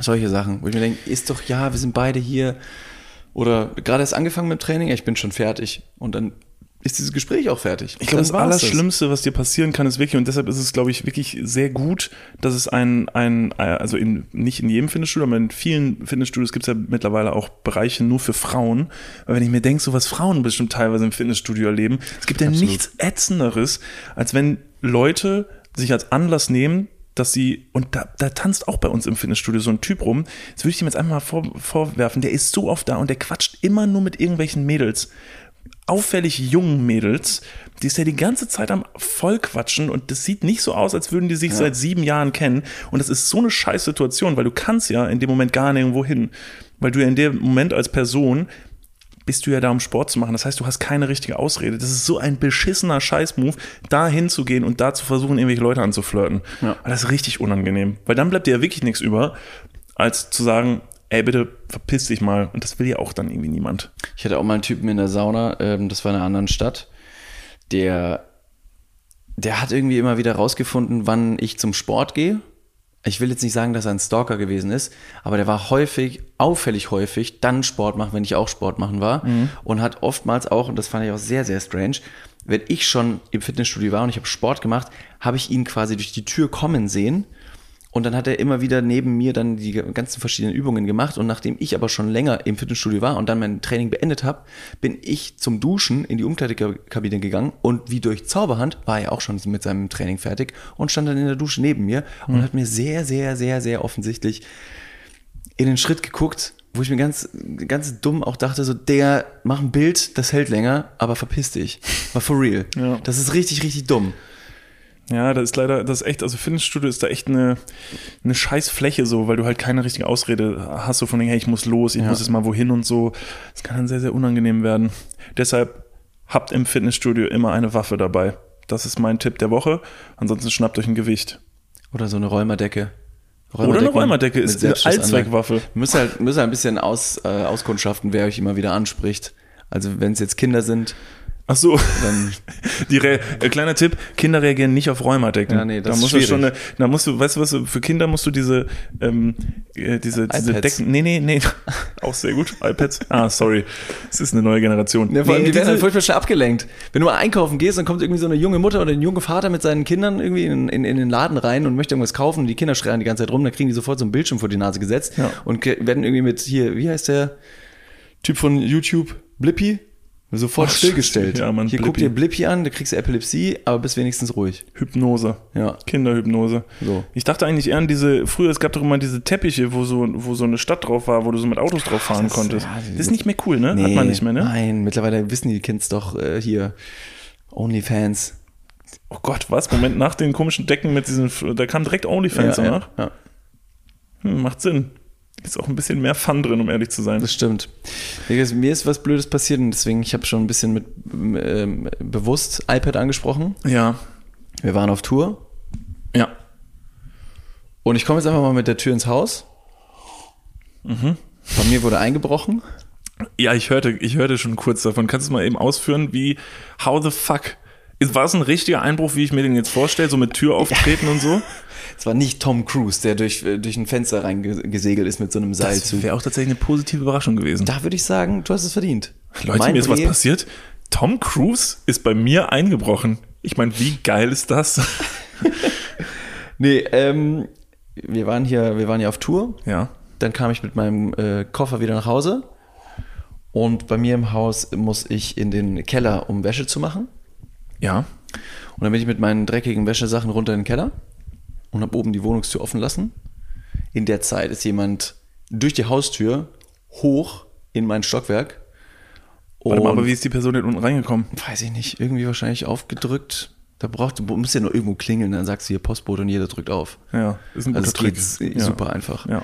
S1: Solche Sachen, wo ich mir denke, ist doch, ja, wir sind beide hier. Oder gerade erst angefangen mit dem Training, ich bin schon fertig. Und dann ist dieses Gespräch auch fertig.
S2: Ich glaube, das Allerschlimmste, was dir passieren kann, ist wirklich, und deshalb ist es, glaube ich, wirklich sehr gut, dass es ein, ein äh, also in, nicht in jedem Fitnessstudio, aber in vielen Fitnessstudios gibt es ja mittlerweile auch Bereiche nur für Frauen. Weil wenn ich mir denke, so was Frauen bestimmt teilweise im Fitnessstudio erleben, es gibt ja
S1: Absolut.
S2: nichts Ätzenderes, als wenn Leute sich als Anlass nehmen, dass sie, und da, da tanzt auch bei uns im Fitnessstudio so ein Typ rum, das würde ich ihm jetzt einfach mal vor, vorwerfen, der ist so oft da und der quatscht immer nur mit irgendwelchen Mädels auffällig jungen Mädels, die ist ja die ganze Zeit am Vollquatschen und das sieht nicht so aus, als würden die sich seit sieben Jahren kennen. Und das ist so eine scheiß Situation, weil du kannst ja in dem Moment gar nirgendwo hin. Weil du ja in dem Moment als Person bist du ja da, um Sport zu machen. Das heißt, du hast keine richtige Ausrede. Das ist so ein beschissener Scheißmove, da hinzugehen und da zu versuchen, irgendwelche Leute anzuflirten.
S1: Ja.
S2: Aber Das ist richtig unangenehm. Weil dann bleibt dir ja wirklich nichts über, als zu sagen, ey, bitte verpiss dich mal. Und das will ja auch dann irgendwie niemand.
S1: Ich hatte auch mal einen Typen in der Sauna, ähm, das war in einer anderen Stadt, der, der hat irgendwie immer wieder rausgefunden, wann ich zum Sport gehe. Ich will jetzt nicht sagen, dass er ein Stalker gewesen ist, aber der war häufig, auffällig häufig, dann Sport machen, wenn ich auch Sport machen war. Und hat oftmals auch, und das fand ich auch sehr, sehr strange, wenn ich schon im Fitnessstudio war und ich habe Sport gemacht, habe ich ihn quasi durch die Tür kommen sehen. Und dann hat er immer wieder neben mir dann die ganzen verschiedenen Übungen gemacht. Und nachdem ich aber schon länger im Fitnessstudio war und dann mein Training beendet habe, bin ich zum Duschen in die Umkleidekabine gegangen und wie durch Zauberhand war er auch schon mit seinem Training fertig und stand dann in der Dusche neben mir und hat mir sehr, sehr, sehr, sehr offensichtlich in den Schritt geguckt, wo ich mir ganz, ganz dumm auch dachte, so, der, mach ein Bild, das hält länger, aber verpiss dich. War for real.
S2: Ja.
S1: Das ist richtig, richtig dumm.
S2: Ja, das ist leider, das ist echt, also Fitnessstudio ist da echt eine, eine scheiß Fläche so, weil du halt keine richtige Ausrede hast, so von dem, hey, ich muss los, ich
S1: Ja.
S2: muss jetzt mal wohin und so. Das kann dann sehr, sehr unangenehm werden. Deshalb habt im Fitnessstudio immer eine Waffe dabei. Das ist mein Tipp der Woche. Ansonsten schnappt euch ein Gewicht.
S1: Oder so eine Räumerdecke.
S2: Oder eine Räumerdecke ist eine. Allzweckwaffe.
S1: Müsst halt, müsst halt ein bisschen aus, äh, auskundschaften, wer euch immer wieder anspricht. Also wenn es jetzt Kinder sind,
S2: Ach so.
S1: dann
S2: Die Re äh, kleiner Tipp, Kinder reagieren nicht auf Rheumadecken.
S1: Ja, nee, das
S2: da
S1: ist
S2: musst du schon eine, da musst du, weißt du was, für Kinder musst du diese, ähm, äh, diese, diese
S1: iPads.
S2: Decken, nee, nee, nee, auch sehr gut, iPads, ah, sorry, es ist eine neue Generation.
S1: Ja, vor allem,
S2: Nee,
S1: die werden halt
S2: diese-
S1: furchtbar schnell abgelenkt. Wenn du mal einkaufen gehst, dann kommt irgendwie so eine junge Mutter oder ein junger Vater mit seinen Kindern irgendwie in, in, in den Laden rein und möchte irgendwas kaufen und die Kinder schreien die ganze Zeit rum, dann kriegen die sofort so einen Bildschirm vor die Nase gesetzt
S2: Ja.
S1: und werden irgendwie mit hier, wie heißt der Typ von YouTube? Blippi? Sofort
S2: Ach,
S1: stillgestellt.
S2: ja, Mann,
S1: hier guck
S2: Blippi.
S1: dir Blippi an, da kriegst du Epilepsie, aber bist wenigstens ruhig.
S2: Hypnose.
S1: Ja.
S2: Kinderhypnose.
S1: So.
S2: Ich dachte eigentlich eher an diese, früher, es gab doch immer diese Teppiche, wo so, wo so eine Stadt drauf war, wo du so mit Autos drauf fahren
S1: das-
S2: konntest.
S1: ja,
S2: das ist nicht mehr cool, ne? Hat
S1: Nee,
S2: man nicht mehr, ne?
S1: Nein, mittlerweile wissen die Kids doch äh, hier OnlyFans.
S2: Oh Gott, was? Moment, nach den komischen Decken mit diesen, da kam direkt OnlyFans
S1: ja,
S2: danach.
S1: ja, ja,
S2: Hm, macht Sinn. Ist auch ein bisschen mehr Fun drin, um ehrlich zu sein.
S1: das stimmt. Mir ist was Blödes passiert und deswegen, ich habe schon ein bisschen mit ähm, bewusst iPad angesprochen.
S2: Ja.
S1: Wir waren auf Tour
S2: Ja.
S1: und ich komme jetzt einfach mal mit der Tür ins Haus.
S2: Mhm.
S1: Bei mir wurde eingebrochen.
S2: Ja, ich hörte, ich hörte schon kurz davon. Kannst du mal eben ausführen, wie, how the fuck? War es ein richtiger Einbruch, wie ich mir den jetzt vorstelle, so mit Tür auftreten und so?
S1: Es war nicht Tom Cruise, der durch, äh, durch ein Fenster reingesegelt ist mit so einem Seilzug.
S2: wäre auch tatsächlich eine positive Überraschung gewesen.
S1: Da würde ich sagen, du hast es verdient.
S2: Leute,
S1: Mein
S2: mir ist was passiert. Tom Cruise ist bei mir eingebrochen. Ich meine, wie geil ist das?
S1: Nee, ähm, wir waren hier, wir waren hier auf Tour.
S2: ja.
S1: Dann kam ich mit meinem äh, Koffer wieder nach Hause. Und bei mir im Haus muss ich in den Keller, um Wäsche zu machen.
S2: Ja.
S1: Und dann bin ich mit meinen dreckigen Wäschesachen runter in den Keller und habe oben die Wohnungstür offen lassen. In der Zeit ist jemand durch die Haustür hoch in mein Stockwerk.
S2: Warte mal, aber wie ist die Person denn unten reingekommen?
S1: weiß ich nicht, irgendwie wahrscheinlich aufgedrückt. Da braucht, du musst ja nur irgendwo klingeln, dann sagst du hier Postbote und jeder drückt auf.
S2: Ja, ist ein guter
S1: Also
S2: Trick.
S1: geht
S2: Ja.
S1: super einfach.
S2: Ja.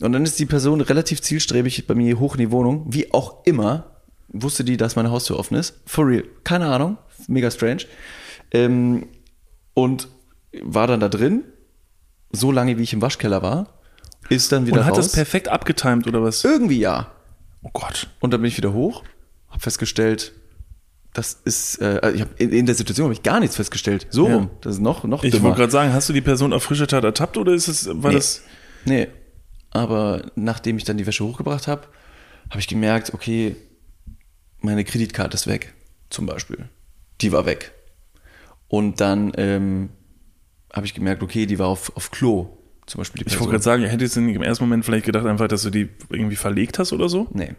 S1: Und dann ist die Person relativ zielstrebig bei mir hoch in die Wohnung. Wie auch immer wusste die, dass meine Haustür offen ist. For real. Keine Ahnung. Mega strange. Ähm, und war dann da drin, so lange wie ich im Waschkeller war, ist dann wieder
S2: Und hat
S1: raus.
S2: das perfekt abgetimt oder was?
S1: Irgendwie ja.
S2: Oh Gott.
S1: Und dann bin ich wieder hoch, habe festgestellt, das ist, äh, also ich hab, in, in der Situation habe ich gar nichts festgestellt. So
S2: Ja.
S1: rum. Das ist noch, noch
S2: Ich
S1: dümmer.
S2: wollte gerade sagen, hast du die Person auf frischer Tat ertappt oder ist es, war
S1: Nee.
S2: das.
S1: Nee. Aber nachdem ich dann die Wäsche hochgebracht habe, habe ich gemerkt, okay, meine Kreditkarte ist weg, zum Beispiel. Die war weg. Und dann ähm, habe ich gemerkt, okay, die war auf, auf Klo, zum Beispiel die
S2: Ich wollte gerade sagen, hättest du nicht im ersten Moment vielleicht gedacht, einfach, dass du die irgendwie verlegt hast oder so?
S1: Nee.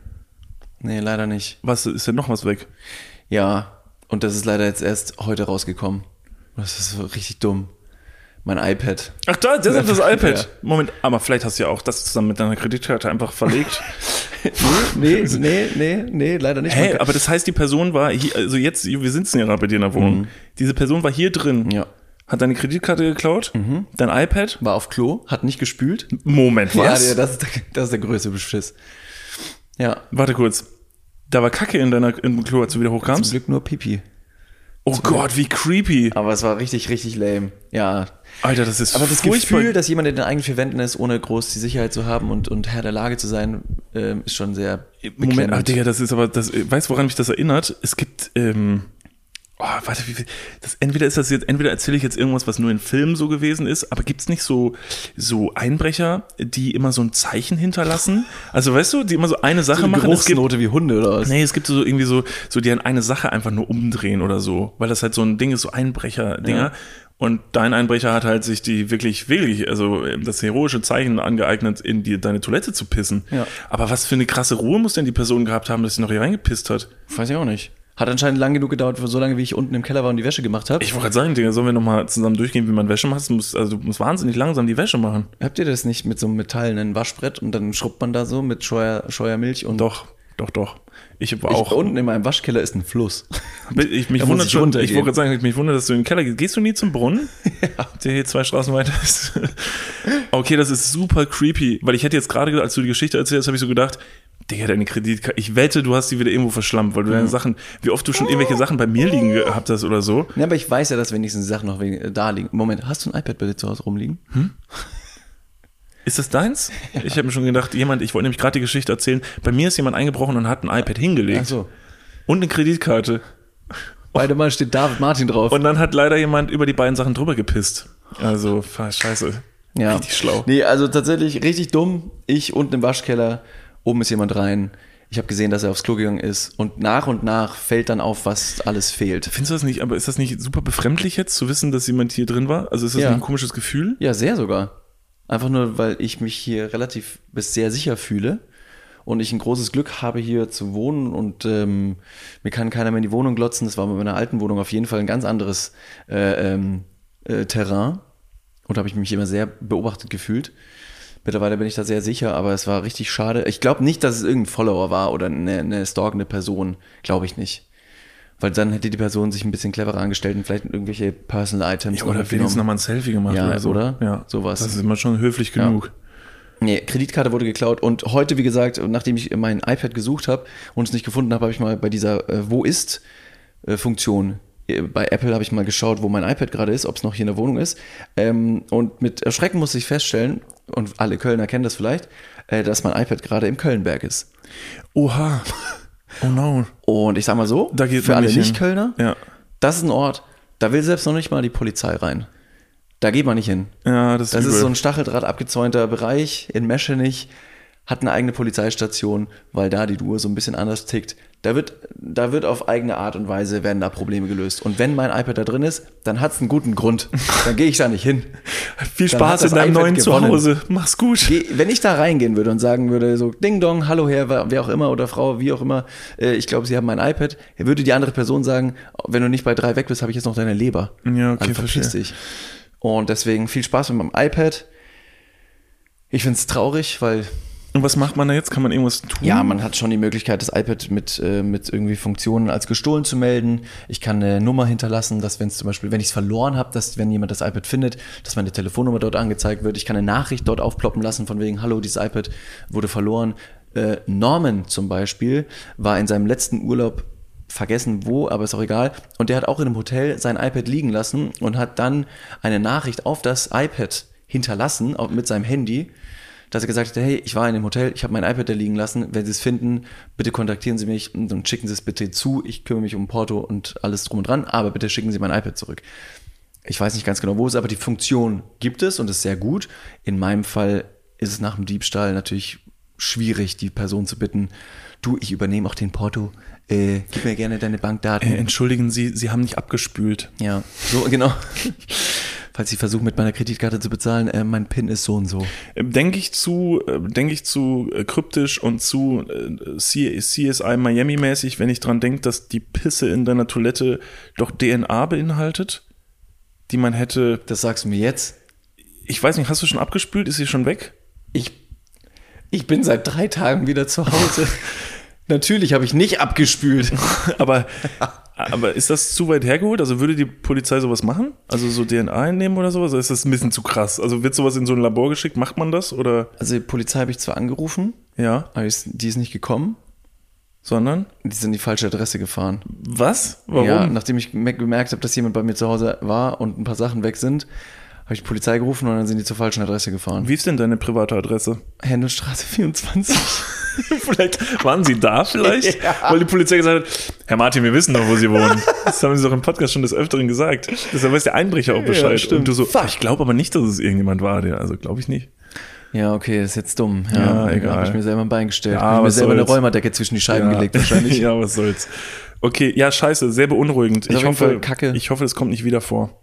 S1: Nee, leider nicht.
S2: Was ist denn noch was weg?
S1: Ja, und das ist leider jetzt erst heute rausgekommen. Das ist so richtig dumm. Mein iPad.
S2: Ach, da, das ist das iPad.
S1: Ja.
S2: Moment, aber vielleicht hast du ja auch das zusammen mit deiner Kreditkarte einfach verlegt.
S1: Nee, nee, nee, nee, leider nicht.
S2: Hä,
S1: kann-
S2: aber das heißt, die Person war hier, also jetzt, wir sitzen ja gerade bei dir in der Wohnung. Diese Person war hier drin,
S1: ja.
S2: Hat deine Kreditkarte geklaut, dein iPad.
S1: War auf Klo, hat nicht gespült.
S2: Moment, was?
S1: Ja, das ist, der, das ist der größte Beschiss. Ja,
S2: Warte kurz. Da war Kacke in deiner im Klo, als du wieder
S1: zum
S2: hochkamst.
S1: Glück nur Pipi.
S2: Oh Gott, wie creepy.
S1: Aber es war richtig, richtig lame. Ja.
S2: Alter, das ist
S1: Aber das
S2: furchtbar.
S1: Gefühl, dass jemand in den eigenen vier Wänden ist, ohne groß die Sicherheit zu haben und, und Herr der Lage zu sein, ähm, ist schon sehr
S2: Moment. Digga, das ist aber, das, weißt du, woran mich das erinnert? Es gibt, ähm, oh, warte, wie, viel- das, entweder ist das jetzt, entweder erzähle ich jetzt irgendwas, was nur in Filmen so gewesen ist, aber gibt's nicht so, so Einbrecher, die immer so ein Zeichen hinterlassen? Also, weißt du, die immer so eine Sache
S1: Eine
S2: machen. Es gibt,
S1: wie Hunde oder was?
S2: nee, es gibt so irgendwie so, so, die an eine Sache einfach nur umdrehen oder so, weil das halt so ein Ding ist, so Einbrecher-Dinger.
S1: Ja.
S2: Und dein Einbrecher hat halt sich die wirklich, wirklich, also ähm, das heroische Zeichen angeeignet, in die, deine Toilette zu pissen.
S1: Ja.
S2: Aber was für eine krasse Ruhe muss denn die Person gehabt haben, dass sie noch hier reingepisst hat?
S1: Weiß ich auch nicht. Hat anscheinend lang genug gedauert, für so lange, wie ich unten im Keller war und die Wäsche gemacht habe.
S2: Ich wollte gerade sagen, Digga, sollen wir nochmal zusammen durchgehen, wie man Wäsche macht? Du musst, also du musst wahnsinnig langsam die Wäsche machen.
S1: Habt ihr das nicht mit so einem metallenen Waschbrett und dann schrubbt man da so mit Scheuer, Scheuermilch und
S2: Doch, doch, doch. Ich war
S1: ich,
S2: auch.
S1: unten in meinem Waschkeller ist ein Fluss.
S2: Ich, mich wundert
S1: ich
S2: schon, ich wollte gerade sagen, mich wundert, dass du in den Keller gehst. Gehst du nie zum Brunnen? Der hier zwei Straßen weiter ist. okay, das ist super creepy, weil ich hätte jetzt gerade, als du die Geschichte erzählt hast, habe ich so gedacht, Digga, deine Kreditkarte, ich wette, du hast die wieder irgendwo verschlammt, weil du
S1: Mhm.
S2: deine Sachen, wie oft du schon irgendwelche Sachen bei mir liegen gehabt hast oder so.
S1: Ja, aber ich weiß ja, dass wenigstens Sachen noch da liegen. Moment, hast du ein iPad bei dir zu Hause rumliegen?
S2: Ist das deins? Ich habe mir schon gedacht, jemand, ich wollte nämlich gerade die Geschichte erzählen, bei mir ist jemand eingebrochen und hat ein iPad hingelegt.
S1: Ach so.
S2: Und eine Kreditkarte.
S1: Beide Mal steht David Martin drauf.
S2: Und dann hat leider jemand über die beiden Sachen drüber gepisst. Also, scheiße.
S1: ja.
S2: Richtig schlau.
S1: Nee, also tatsächlich richtig dumm. Ich unten im Waschkeller, oben ist jemand rein. Ich habe gesehen, dass er aufs Klo gegangen ist. Und nach und nach fällt dann auf, was alles fehlt.
S2: Findest du das nicht, aber ist das nicht super befremdlich jetzt, zu wissen, dass jemand hier drin war? Also ist das
S1: Ja.
S2: nicht ein komisches Gefühl?
S1: Ja, sehr sogar. Einfach nur, weil ich mich hier relativ bis sehr sicher fühle und ich ein großes Glück habe, hier zu wohnen und ähm, mir kann keiner mehr in die Wohnung glotzen. Das war bei meiner alten Wohnung auf jeden Fall ein ganz anderes äh, ähm, äh, Terrain und habe ich mich immer sehr beobachtet gefühlt. Mittlerweile bin ich da sehr sicher, aber es war richtig schade. Ich glaube nicht, dass es irgendein Follower war oder eine, eine stalkende Person. Glaube ich nicht. Weil dann hätte die Person sich ein bisschen cleverer angestellt und vielleicht irgendwelche Personal Items
S2: Ja, oder wenigstens nochmal ein Selfie gemacht
S1: Ja,
S2: oder so.
S1: oder?
S2: Ja,
S1: Sowas.
S2: Das ist immer schon höflich genug.
S1: Nee, Kreditkarte wurde geklaut und heute, wie gesagt, nachdem ich mein iPad gesucht habe und es nicht gefunden habe, habe ich mal bei dieser äh, Wo ist äh, Funktion äh, bei Apple habe ich mal geschaut, wo mein iPad gerade ist, ob es noch hier in der Wohnung ist. Ähm, und mit Erschrecken musste ich feststellen, und alle Kölner kennen das vielleicht, äh, dass mein iPad gerade im Kölnberg ist.
S2: Oha. Oh no.
S1: Und ich sag mal so,
S2: Da geht
S1: für alle. Nicht-Kölner,
S2: Ja.
S1: das ist ein Ort, da will selbst noch nicht mal die Polizei rein. Da geht man nicht hin.
S2: Ja, das ist,
S1: Das ist so ein Stacheldraht abgezäunter Bereich in Meschenich. Hat eine eigene Polizeistation, weil da die Duo so ein bisschen anders tickt. Da wird, da wird auf eigene Art und Weise werden da Probleme gelöst. Und wenn mein iPad da drin ist, dann hat es einen guten Grund. Dann gehe ich da nicht hin.
S2: Viel
S1: Dann
S2: Spaß in deinem
S1: iPad
S2: neuen
S1: gewonnen.
S2: Zuhause. Mach's gut.
S1: Wenn ich da reingehen würde und sagen würde, so Ding Dong, hallo Herr, wer auch immer oder Frau, wie auch immer, äh, ich glaube, Sie haben mein iPad, würde die andere Person sagen, wenn du nicht bei drei weg bist, habe ich jetzt noch deine Leber.
S2: Ja, okay,
S1: also
S2: verstehe.
S1: dich. Und deswegen viel Spaß mit meinem iPad. Ich finde es traurig, weil
S2: Und was macht man da jetzt? Kann man irgendwas tun?
S1: ja, man hat schon die Möglichkeit, das iPad mit, äh, mit irgendwie Funktionen als gestohlen zu melden. Ich kann eine Nummer hinterlassen, dass wenn es zum Beispiel, wenn ich es verloren habe, dass wenn jemand das iPad findet, dass meine Telefonnummer dort angezeigt wird. Ich kann eine Nachricht dort aufploppen lassen von wegen, hallo, dieses iPad wurde verloren. Äh, Norman zum Beispiel war in seinem letzten Urlaub vergessen wo, aber ist auch egal. Und der hat auch in einem Hotel sein iPad liegen lassen und hat dann eine Nachricht auf das iPad hinterlassen, auch mit seinem Handy, dass er gesagt hat, hey, ich war in dem Hotel, ich habe mein iPad da liegen lassen, wenn Sie es finden, bitte kontaktieren Sie mich und und schicken Sie es bitte zu, ich kümmere mich um Porto und alles drum und dran, aber bitte schicken Sie mein iPad zurück. Ich weiß nicht ganz genau, wo es ist, aber die Funktion gibt es und ist sehr gut. In meinem Fall ist es nach dem Diebstahl natürlich schwierig, die Person zu bitten, du, ich übernehme auch den Porto, äh, gib mir gerne deine Bankdaten.
S2: Äh, entschuldigen Sie, Sie haben nicht abgespült.
S1: Ja, so genau. Falls Sie versuchen, mit meiner Kreditkarte zu bezahlen, äh, mein PIN ist so und so.
S2: Denke ich zu, äh, denke ich zu äh, kryptisch und zu äh, CSI Miami mäßig, wenn ich dran denke, dass die Pisse in deiner Toilette doch DNA beinhaltet, die man hätte.
S1: Das sagst du mir jetzt.
S2: Ich weiß nicht, hast du schon abgespült? Ist sie schon weg?
S1: Ich, ich bin seit drei Tagen wieder zu Hause. Natürlich habe ich nicht abgespült.
S2: Aber, aber ist das zu weit hergeholt? Also würde die Polizei sowas machen? Also so DNA entnehmen oder sowas? Oder ist das ein bisschen zu krass? Also wird sowas in so ein Labor geschickt? Macht man das? Oder
S1: Also die Polizei habe ich zwar angerufen,
S2: ja?
S1: aber die ist nicht gekommen.
S2: Sondern?
S1: Die sind in die falsche Adresse gefahren.
S2: Was? Warum?
S1: Ja, nachdem ich me- gemerkt habe, dass jemand bei mir zu Hause war und ein paar Sachen weg sind, habe ich die Polizei gerufen und dann sind die zur falschen Adresse gefahren.
S2: Wie ist denn deine private Adresse?
S1: Händelstraße 24.
S2: vielleicht waren Sie da vielleicht?
S1: Ja.
S2: Weil die Polizei gesagt hat, Herr Martin, wir wissen doch, wo Sie wohnen. Das haben Sie doch im Podcast schon des Öfteren gesagt. Deshalb weiß der Einbrecher auch Bescheid.
S1: stimmt.
S2: Und du so,
S1: Fuck.
S2: ich glaube aber nicht, dass es irgendjemand war, der, also glaube ich nicht.
S1: Ja, okay, ist jetzt dumm.
S2: Ja,
S1: Ja,
S2: egal.
S1: Habe ich mir selber ein Bein gestellt.
S2: Ja,
S1: habe ich mir selber eine
S2: soll's.
S1: Räumerdecke zwischen die Scheiben
S2: ja.
S1: gelegt wahrscheinlich.
S2: ja, was soll's. Okay, ja, scheiße, sehr beunruhigend. Ich hoffe,
S1: kacke.
S2: ich hoffe, es kommt nicht wieder vor.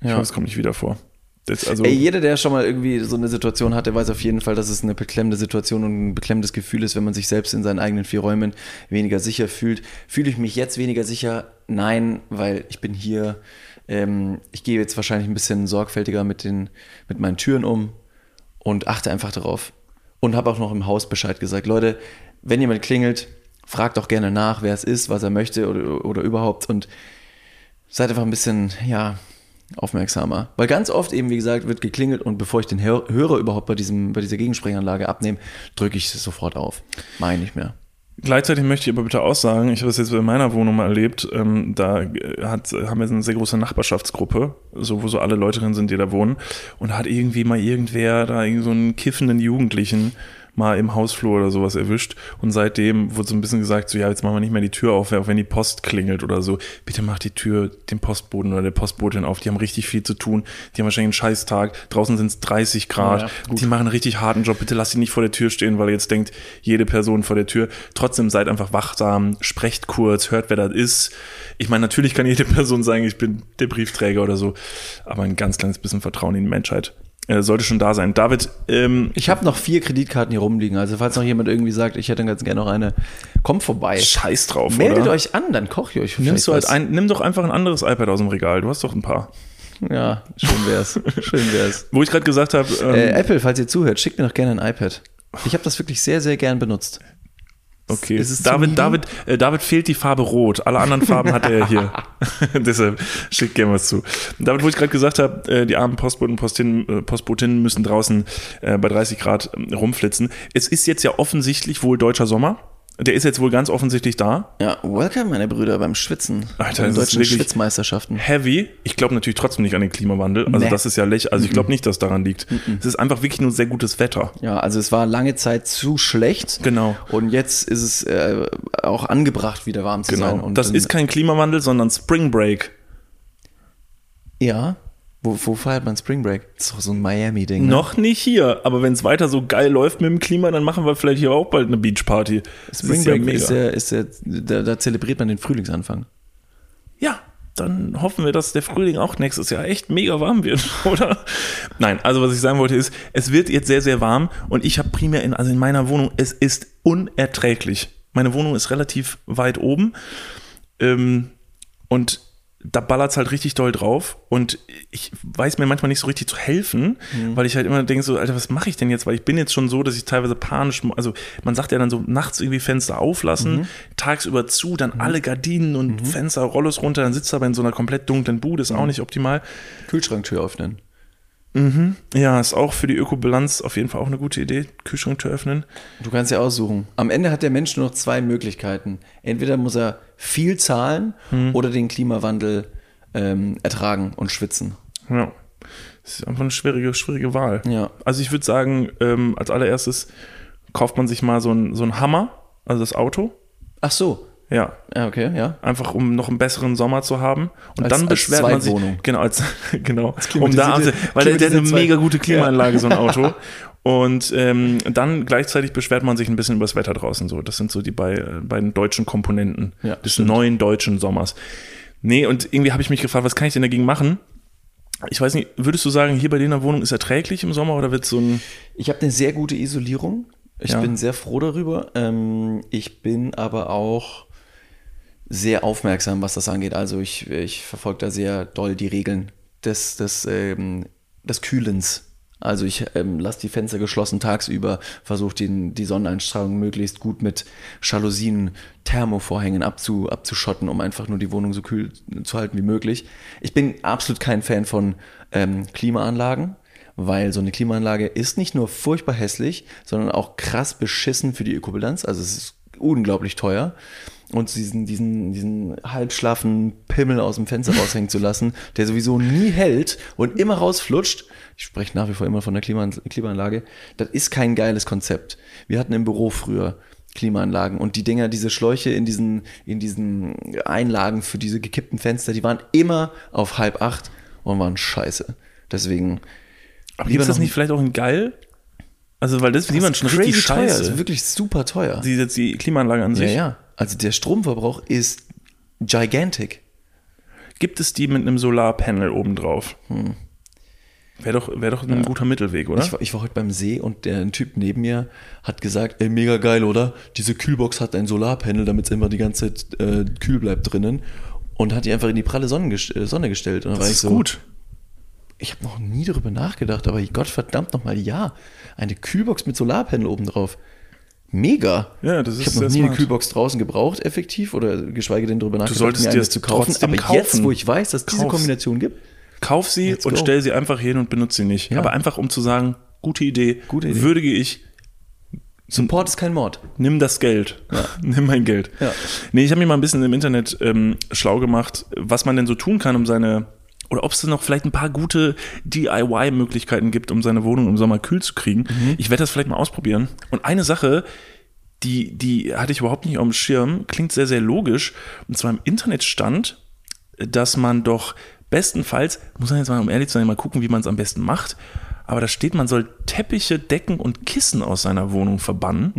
S2: Ich
S1: Ja.
S2: hoffe, es kommt nicht wieder vor. Also,
S1: Ey, jeder, der schon mal irgendwie so eine Situation hatte, weiß auf jeden Fall, dass es eine beklemmende Situation und ein beklemmendes Gefühl ist, wenn man sich selbst in seinen eigenen vier Räumen weniger sicher fühlt. Fühle ich mich jetzt weniger sicher? Nein, weil ich bin hier. Ähm, ich gehe jetzt wahrscheinlich ein bisschen sorgfältiger mit, den, mit meinen Türen um und achte einfach darauf. Und habe auch noch im Haus Bescheid gesagt. Leute, wenn jemand klingelt, fragt auch gerne nach, wer es ist, was er möchte oder, oder überhaupt. Und seid einfach ein bisschen, ja, aufmerksamer. Weil ganz oft eben, wie gesagt, wird geklingelt und bevor ich den Hör Hörer überhaupt bei, diesem, bei dieser Gegensprechanlage abnehme, drücke ich es sofort auf. Mach ich mehr.
S2: Gleichzeitig möchte ich aber bitte auch sagen, ich habe das jetzt in meiner Wohnung mal erlebt, ähm, da äh, hat, haben wir eine sehr große Nachbarschaftsgruppe, so, wo so alle Leute drin sind, die da wohnen. Und hat irgendwie mal irgendwer da irgendwie so einen kiffenden Jugendlichen mal im Hausflur oder sowas erwischt. Und seitdem wurde so ein bisschen gesagt, so ja, jetzt machen wir nicht mehr die Tür auf, auch wenn die Post klingelt oder so. Bitte mach die Tür dem Postboten oder der Postbotin auf. Die haben richtig viel zu tun. Die haben wahrscheinlich einen Scheißtag. Draußen sind es 30 Grad.
S1: Ja, ja,
S2: die machen einen richtig harten Job. Bitte lasst sie nicht vor der Tür stehen, weil ihr jetzt denkt, jede Person vor der Tür. Trotzdem seid einfach wachsam, sprecht kurz, hört, wer das ist. Ich meine, natürlich kann jede Person sagen, ich bin der Briefträger oder so, aber ein ganz kleines bisschen Vertrauen in die Menschheit äh, sollte schon da sein. David, ähm,
S1: Ich habe noch vier Kreditkarten hier rumliegen. Also falls noch jemand irgendwie sagt, ich hätte ganz gerne noch eine, kommt vorbei.
S2: scheiß drauf,
S1: Meldet
S2: oder?
S1: euch an, dann koche ich euch
S2: Nimmst du halt ein, nimm doch einfach ein anderes iPad aus dem Regal. Du hast doch ein paar.
S1: Ja, schön wär's. schön wär's.
S2: Wo ich gerade gesagt habe, ähm,
S1: Äh, Apple, falls ihr zuhört, schickt mir doch gerne ein iPad. Ich habe das wirklich sehr, sehr gern benutzt.
S2: Okay,
S1: Ist es
S2: David? David, äh, David fehlt die Farbe Rot. Alle anderen Farben hat er ja hier. Deshalb schickt gerne was zu. David, wo ich gerade gesagt habe, äh, die armen Postboten und äh, Postbotinnen müssen draußen äh, bei 30 Grad ähm, rumflitzen. Es ist jetzt ja offensichtlich wohl deutscher Sommer. Der ist jetzt wohl ganz offensichtlich da.
S1: Ja, welcome, meine Brüder, beim Schwitzen.
S2: Alter,
S1: Bei den deutschen Schwitzmeisterschaften.
S2: Heavy. Ich glaube natürlich trotzdem nicht an den Klimawandel. Also
S1: Nee.
S2: das ist ja lächerlich. Also ich glaube nicht, dass daran liegt. Es ist einfach wirklich nur sehr gutes Wetter.
S1: Ja, also es war lange Zeit zu schlecht.
S2: Genau.
S1: Und jetzt ist es äh, auch angebracht, wieder warm zu
S2: Genau.
S1: sein. Und
S2: das ist kein Klimawandel, sondern Spring Break.
S1: Ja, Wo, wo feiert man Spring Break? Das ist doch so ein Miami-Ding. Ne?
S2: Noch nicht hier, aber wenn es weiter so geil läuft mit dem Klima, dann machen wir vielleicht hier auch bald eine Beachparty.
S1: Spring
S2: ist ja
S1: Break ist, ja, ist ja, da, da zelebriert man den Frühlingsanfang.
S2: Ja, dann hoffen wir, dass der Frühling auch nächstes Jahr echt mega warm wird, oder? Nein, also was ich sagen wollte ist, es wird jetzt sehr, sehr warm und ich habe primär in, also in meiner Wohnung, es ist unerträglich. Meine Wohnung ist relativ weit oben ähm, und da ballert es halt richtig doll drauf und ich weiß mir manchmal nicht so richtig zu helfen, weil ich halt immer denke so, Alter, was mache ich denn jetzt? Weil ich bin jetzt schon so, dass ich teilweise panisch, also man sagt ja dann so, nachts irgendwie Fenster auflassen, tagsüber zu, dann alle Gardinen und Fenster, Rollos runter, dann sitzt du aber in so einer komplett dunklen Bude, ist auch nicht optimal.
S1: Kühlschranktür öffnen.
S2: Ja, ist auch für die Ökobilanz auf jeden Fall auch eine gute Idee, Kühlschranktür öffnen.
S1: Du kannst ja aussuchen. Am Ende hat der Mensch nur noch zwei Möglichkeiten. Entweder muss er viel zahlen oder den Klimawandel ähm, ertragen und schwitzen.
S2: Ja. Das ist einfach eine schwierige, schwierige Wahl.
S1: Ja.
S2: Also ich würde sagen, ähm, als allererstes kauft man sich mal so ein, so ein Hammer, also das Auto.
S1: Ach so.
S2: Ja,
S1: Ja, okay, ja.
S2: einfach um noch einen besseren Sommer zu haben. Und
S1: Als-
S2: dann
S1: als
S2: beschwert man sich. Genau, als, genau. um
S1: klimatisierte-
S2: da, weil der, der hat eine mega gute Klimaanlage, so ein Auto. Und ähm, dann gleichzeitig beschwert man sich ein bisschen über das Wetter draußen. So, das sind so die bei, äh, beiden deutschen Komponenten
S1: Ja,
S2: des
S1: stimmt.
S2: neuen deutschen Sommers. Nee, und irgendwie habe ich mich gefragt, was kann ich denn dagegen machen? Ich weiß nicht, würdest du sagen, hier bei dir in der Wohnung ist erträglich im Sommer oder wird so ein.
S1: Ich habe eine sehr gute Isolierung. Ich
S2: Ja.
S1: bin sehr froh darüber. Ähm, ich bin aber auch sehr aufmerksam, was das angeht. Also ich, ich verfolge da sehr doll die Regeln des, des, ähm, des Kühlens. Also ich ähm, lasse die Fenster geschlossen tagsüber, versuche die Sonneneinstrahlung möglichst gut mit Jalousien, Thermovorhängen abzu, abzuschotten, um einfach nur die Wohnung so kühl zu halten wie möglich. Ich bin absolut kein Fan von ähm, Klimaanlagen weil so eine Klimaanlage ist nicht nur furchtbar hässlich, sondern auch krass beschissen für die Ökobilanz. Also es ist unglaublich teuer. Und diesen, diesen, diesen halbschlaffen Pimmel aus dem Fenster raushängen zu lassen, der sowieso nie hält und immer rausflutscht. Ich spreche nach wie vor immer von der Klima Klimaanlage. Das ist kein geiles Konzept. Wir hatten im Büro früher Klimaanlagen und die Dinger, diese Schläuche in diesen, in diesen Einlagen für diese gekippten Fenster, die waren immer auf halb acht und waren scheiße. Deswegen
S2: Aber es das nicht vielleicht auch in geil? Also, weil das sieht man schon richtig
S1: crazy teuer. Das
S2: scheiße.
S1: ist wirklich super teuer.
S2: Die, jetzt die Klimaanlage an
S1: Ja,
S2: sich.
S1: ja. Also der Stromverbrauch ist gigantic.
S2: Gibt es die mit einem Solarpanel obendrauf? Wäre doch, wär doch ein guter Mittelweg, oder?
S1: Ich war, ich war heute beim See und der ein Typ neben mir hat gesagt, ey, mega geil, oder? Diese Kühlbox hat ein Solarpanel, damit es immer die ganze Zeit äh, kühl bleibt drinnen. Und hat die einfach in die pralle Sonne, äh, Sonne gestellt. Und
S2: das
S1: ich
S2: ist
S1: so,
S2: gut.
S1: Ich habe noch nie darüber nachgedacht, aber Gott verdammt nochmal, ja. Eine Kühlbox mit Solarpanel obendrauf. Mega.
S2: Ja, das ist
S1: ich habe noch nie eine
S2: smart.
S1: Kühlbox draußen gebraucht, effektiv, oder geschweige denn darüber nachgedacht,
S2: solltest
S1: mir
S2: dir
S1: eine zu kaufen. Aber jetzt,
S2: kaufen.
S1: wo ich weiß, dass es diese. Kombination gibt,
S2: Kauf sie und stell sie einfach hin und benutze sie nicht.
S1: Ja.
S2: Aber einfach um zu sagen, gute Idee,
S1: Gute Idee.
S2: würdige ich,
S1: Support ist kein Mord.
S2: nimm das Geld. nimm mein Geld.
S1: Ja.
S2: Nee, ich habe mich mal ein bisschen im Internet ähm, schlau gemacht, was man denn so tun kann, um seine oder ob es noch vielleicht ein paar gute DIY-Möglichkeiten gibt, um seine Wohnung im Sommer kühl zu kriegen. Ich werde das vielleicht mal ausprobieren. Und eine Sache, die, die hatte ich überhaupt nicht auf dem Schirm, klingt sehr, sehr logisch. Und zwar im Internet stand, dass man doch bestenfalls, muss man jetzt mal, um ehrlich zu sein, mal gucken, wie man es am besten macht. Aber da steht, man soll Teppiche, Decken und Kissen aus seiner Wohnung verbannen,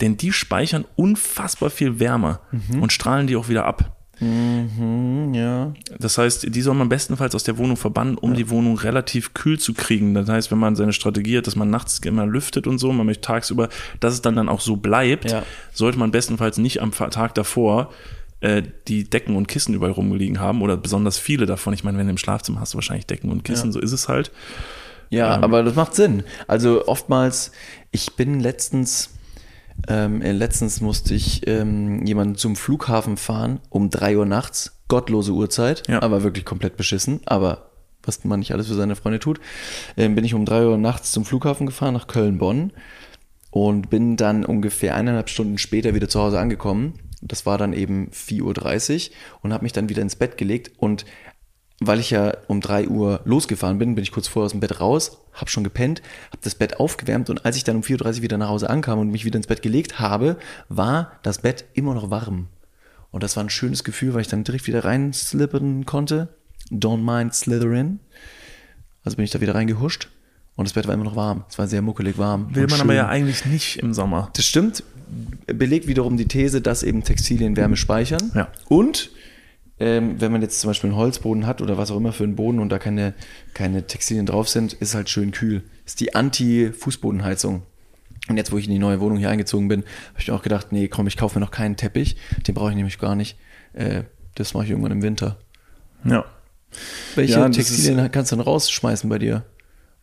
S2: denn die speichern unfassbar viel Wärme und strahlen die auch wieder ab.
S1: Ja.
S2: Das heißt, die soll man bestenfalls aus der Wohnung verbannen, um die Wohnung relativ kühl zu kriegen. Das heißt, wenn man seine Strategie hat, dass man nachts immer lüftet und so, man möchte tagsüber, dass es dann, dann auch so bleibt,
S1: Ja.
S2: sollte man bestenfalls nicht am Tag davor äh, die Decken und Kissen überall rumliegen haben oder besonders viele davon. Ich meine, wenn du im Schlafzimmer hast du wahrscheinlich Decken und Kissen,
S1: Ja.
S2: so ist es halt.
S1: Ja, aber das macht Sinn. Also oftmals, ich bin letztens, ähm, äh, letztens musste ich ähm, jemanden zum Flughafen fahren um 3 Uhr nachts, gottlose Uhrzeit,
S2: Ja.
S1: aber wirklich komplett beschissen, aber was man nicht alles für seine Freunde tut, ähm, bin ich um 3 Uhr nachts zum Flughafen gefahren nach Köln-Bonn und bin dann ungefähr eineinhalb Stunden später wieder zu Hause angekommen. Das war dann eben 4.30 Uhr und habe mich dann wieder ins Bett gelegt und weil ich ja um 3 Uhr losgefahren bin, bin ich kurz vorher aus dem Bett raus, habe schon gepennt, habe das Bett aufgewärmt und als ich dann um 4.30 Uhr wieder nach Hause ankam und mich wieder ins Bett gelegt habe, war das Bett immer noch warm. Und das war ein schönes Gefühl, weil ich dann direkt wieder reinslippern konnte. Don't mind Slytherin. Also bin ich da wieder reingehuscht und das Bett war immer noch warm. Es war sehr muckelig warm.
S2: Will man
S1: schön.
S2: aber ja eigentlich nicht im Sommer.
S1: Das stimmt. Belegt wiederum die These, dass eben Textilien Wärme speichern.
S2: Ja.
S1: Und ähm, wenn man jetzt zum Beispiel einen Holzboden hat oder was auch immer für einen Boden und da keine, keine Textilien drauf sind, ist halt schön kühl. Ist die Anti-Fußbodenheizung. Und jetzt, wo ich in die neue Wohnung hier eingezogen bin, habe ich mir auch gedacht, nee, komm, ich kaufe mir noch keinen Teppich. Den brauche ich nämlich gar nicht. Äh, das mache ich irgendwann im Winter.
S2: Ja.
S1: Welche
S2: Ja,
S1: Textilien kannst du dann rausschmeißen bei dir?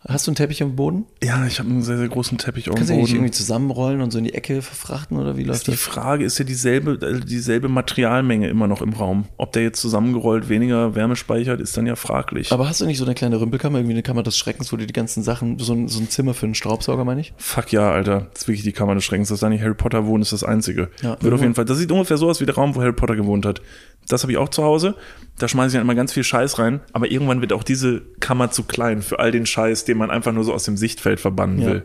S1: Hast du einen Teppich am Boden?
S2: Ja, ich habe einen sehr, sehr großen Teppich auf dem
S1: Kannst du den nicht
S2: Boden.
S1: irgendwie zusammenrollen und so in die Ecke verfrachten oder wie läuft
S2: Die
S1: das?
S2: Frage ist ja dieselbe, äh, dieselbe Materialmenge immer noch im Raum. Ob der jetzt zusammengerollt weniger Wärme speichert, ist dann ja fraglich.
S1: Aber hast du nicht so eine kleine Rümpelkammer, irgendwie eine Kammer des Schreckens, wo du die ganzen Sachen, so ein, so ein Zimmer für einen Staubsauger, meine ich?
S2: Fuck ja, Alter. Das ist wirklich die Kammer des Schreckens. Das da nicht Harry Potter wohnt, ist das einzige.
S1: Ja,
S2: Wird auf jeden Fall. Das sieht ungefähr so aus wie der Raum, wo Harry Potter gewohnt hat. Das habe ich auch zu Hause. Da schmeiße ich dann immer ganz viel Scheiß rein. Aber irgendwann wird auch diese Kammer zu klein für all den Scheiß, den man einfach nur so aus dem Sichtfeld verbannen
S1: Ja.
S2: will.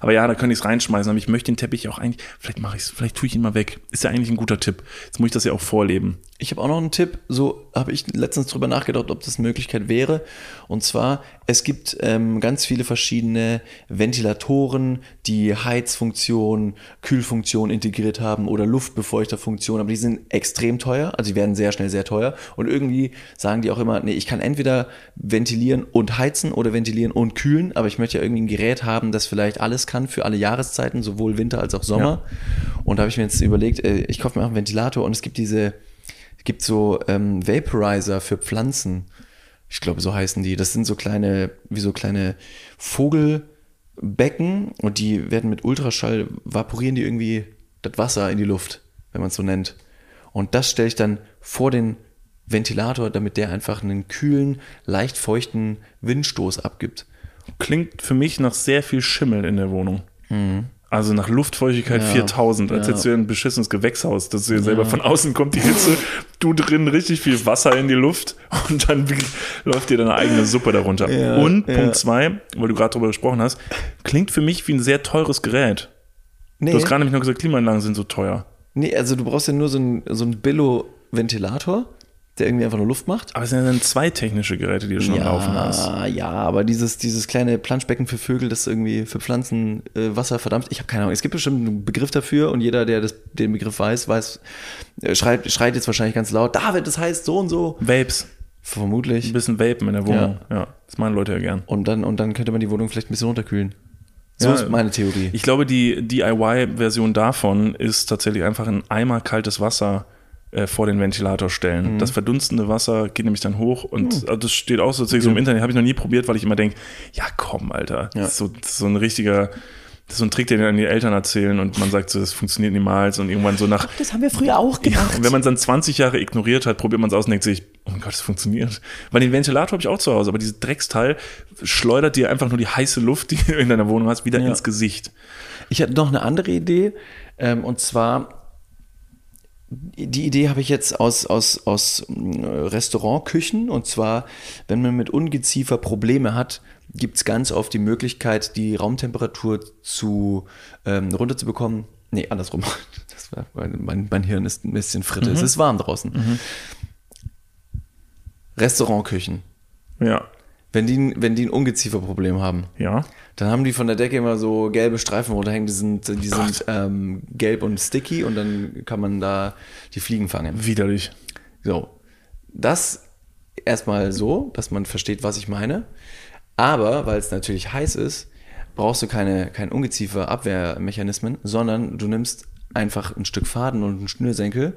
S2: Aber ja, da könnte ich es reinschmeißen. Aber ich möchte den Teppich auch eigentlich, vielleicht mache ich es, vielleicht tue ich ihn mal weg. Ist ja eigentlich ein guter Tipp. Jetzt muss ich das ja auch vorleben.
S1: Ich habe auch noch einen Tipp, so habe ich letztens drüber nachgedacht, ob das eine Möglichkeit wäre. Und zwar, es gibt ähm, ganz viele verschiedene Ventilatoren, die Heizfunktion, Kühlfunktion integriert haben oder Luftbefeuchterfunktion, aber die sind extrem teuer, also die werden sehr schnell sehr teuer. Und irgendwie sagen die auch immer, nee, ich kann entweder ventilieren und heizen oder ventilieren und kühlen, aber ich möchte ja irgendwie ein Gerät haben, das vielleicht alles kann für alle Jahreszeiten, sowohl Winter als auch Sommer. Und da habe ich mir jetzt überlegt, äh, ich kaufe mir auch einen Ventilator und es gibt diese es gibt so ähm, Vaporizer für Pflanzen. Ich glaube, so heißen die. Das sind so kleine, wie so kleine Vogelbecken und die werden mit Ultraschall, vaporieren die irgendwie das Wasser in die Luft, wenn man es so nennt. Und das stelle ich dann vor den Ventilator, damit der einfach einen kühlen, leicht feuchten Windstoß abgibt.
S2: Klingt für mich nach sehr viel Schimmel in der Wohnung. Also nach Luftfeuchtigkeit
S1: Ja,
S2: 4000, als
S1: ja.
S2: hättest du ein beschissenes Gewächshaus, dass du dir selber von außen kommt die Hitze, du drin richtig viel Wasser in die Luft und dann läuft dir deine eigene Suppe darunter.
S1: Ja,
S2: und
S1: ja.
S2: Punkt zwei, weil du gerade darüber gesprochen hast, klingt für mich wie ein sehr teures Gerät.
S1: Nee,
S2: Du hast gerade nämlich noch gesagt, Klimaanlagen sind so teuer.
S1: nee, also du brauchst ja nur so einen so einen Billo-Ventilator, der irgendwie einfach nur Luft macht.
S2: Aber es sind ja dann zwei technische Geräte, die du schon am Laufen hast.
S1: Ja, aber dieses, dieses kleine Planschbecken für Vögel, das irgendwie für Pflanzen äh, Wasser verdampft, ich habe keine Ahnung. Es gibt bestimmt einen Begriff dafür und jeder, der das, den Begriff weiß, weiß, äh, schreit, schreit jetzt wahrscheinlich ganz laut, David, das heißt so und so.
S2: Vapes, ein
S1: Vermutlich.
S2: bisschen Vapen in der Wohnung. Ja. das machen Leute ja gern.
S1: Und dann, und dann könnte man die Wohnung vielleicht ein bisschen runterkühlen. So
S2: Ja,
S1: ist meine Theorie.
S2: Ich glaube, die DIY-Version davon ist tatsächlich einfach ein Eimer kaltes Wasser äh, vor den Ventilator stellen.
S1: Mhm.
S2: Das verdunstende Wasser geht nämlich dann hoch und also das steht auch so, tatsächlich so im Internet, habe ich noch nie probiert, weil ich immer denke, ja komm, Alter,
S1: Ja.
S2: das ist so, das ist so ein richtiger, das ist so ein Trick, den dann die Eltern erzählen und man sagt so, das funktioniert niemals und irgendwann so nach,
S1: das haben wir früher auch
S2: ja, und wenn man es dann 20 Jahre ignoriert hat, probiert man es aus und denkt sich, oh mein Gott, das funktioniert. Weil den Ventilator habe ich auch zu Hause, aber dieses Drecksteil schleudert dir einfach nur die heiße Luft, die du in deiner Wohnung hast, wieder
S1: Ja.
S2: ins Gesicht.
S1: Ich hatte noch eine andere Idee, ähm, und zwar, die Idee habe ich jetzt aus, aus, aus äh, Restaurantküchen, und zwar, wenn man mit Ungeziefer Probleme hat, gibt es ganz oft die Möglichkeit, die Raumtemperatur zu ähm, runterzubekommen. Nee, andersrum. Das war, mein, mein Hirn ist ein bisschen fritte. Es ist warm draußen. Restaurantküchen.
S2: Ja.
S1: Wenn die, wenn die ein Ungezieferproblem haben,
S2: Ja.
S1: dann haben die von der Decke immer so gelbe Streifen runterhängen, die sind, die
S2: Gott.
S1: sind ähm, gelb und sticky und dann kann man da die Fliegen fangen.
S2: Widerlich.
S1: So. Das erstmal so, dass man versteht, was ich meine. Aber, weil es natürlich heiß ist, brauchst du keine, kein Ungeziefer-Abwehrmechanismen, sondern du nimmst einfach ein Stück Faden und einen Schnürsenkel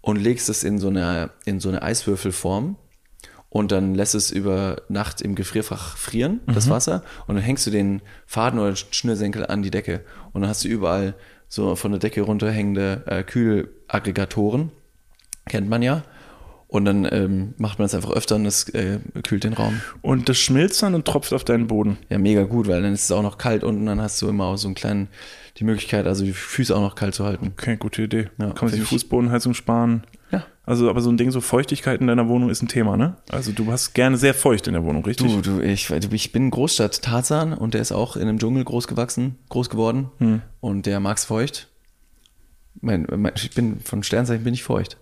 S1: und legst es in so eine, in so eine Eiswürfelform und dann lässt es über Nacht im Gefrierfach frieren, das Wasser, und dann hängst du den Faden oder Schnürsenkel an die Decke und dann hast du überall so von der Decke runterhängende äh, Kühlaggregatoren, kennt man ja. Und dann ähm, macht man es einfach öfter und das äh, kühlt den Raum.
S2: Und das schmilzt dann und tropft auf deinen Boden.
S1: Ja, mega gut, weil dann ist es auch noch kalt unten, dann hast du immer auch so einen kleinen, die Möglichkeit, also die Füße auch noch kalt zu halten.
S2: Okay, gute Idee.
S1: Ja,
S2: Kann man sich die Fußbodenheizung sparen. Also, aber so ein Ding, so Feuchtigkeit in deiner Wohnung ist ein Thema, ne? Also du hast gerne sehr feucht in der Wohnung, richtig?
S1: Du, du, ich, ich bin Großstadt Tarzan und der ist auch in einem Dschungel groß gewachsen, groß geworden
S2: Hm.
S1: und der mag's feucht. Mein, mein, ich bin von Sternzeichen bin ich feucht.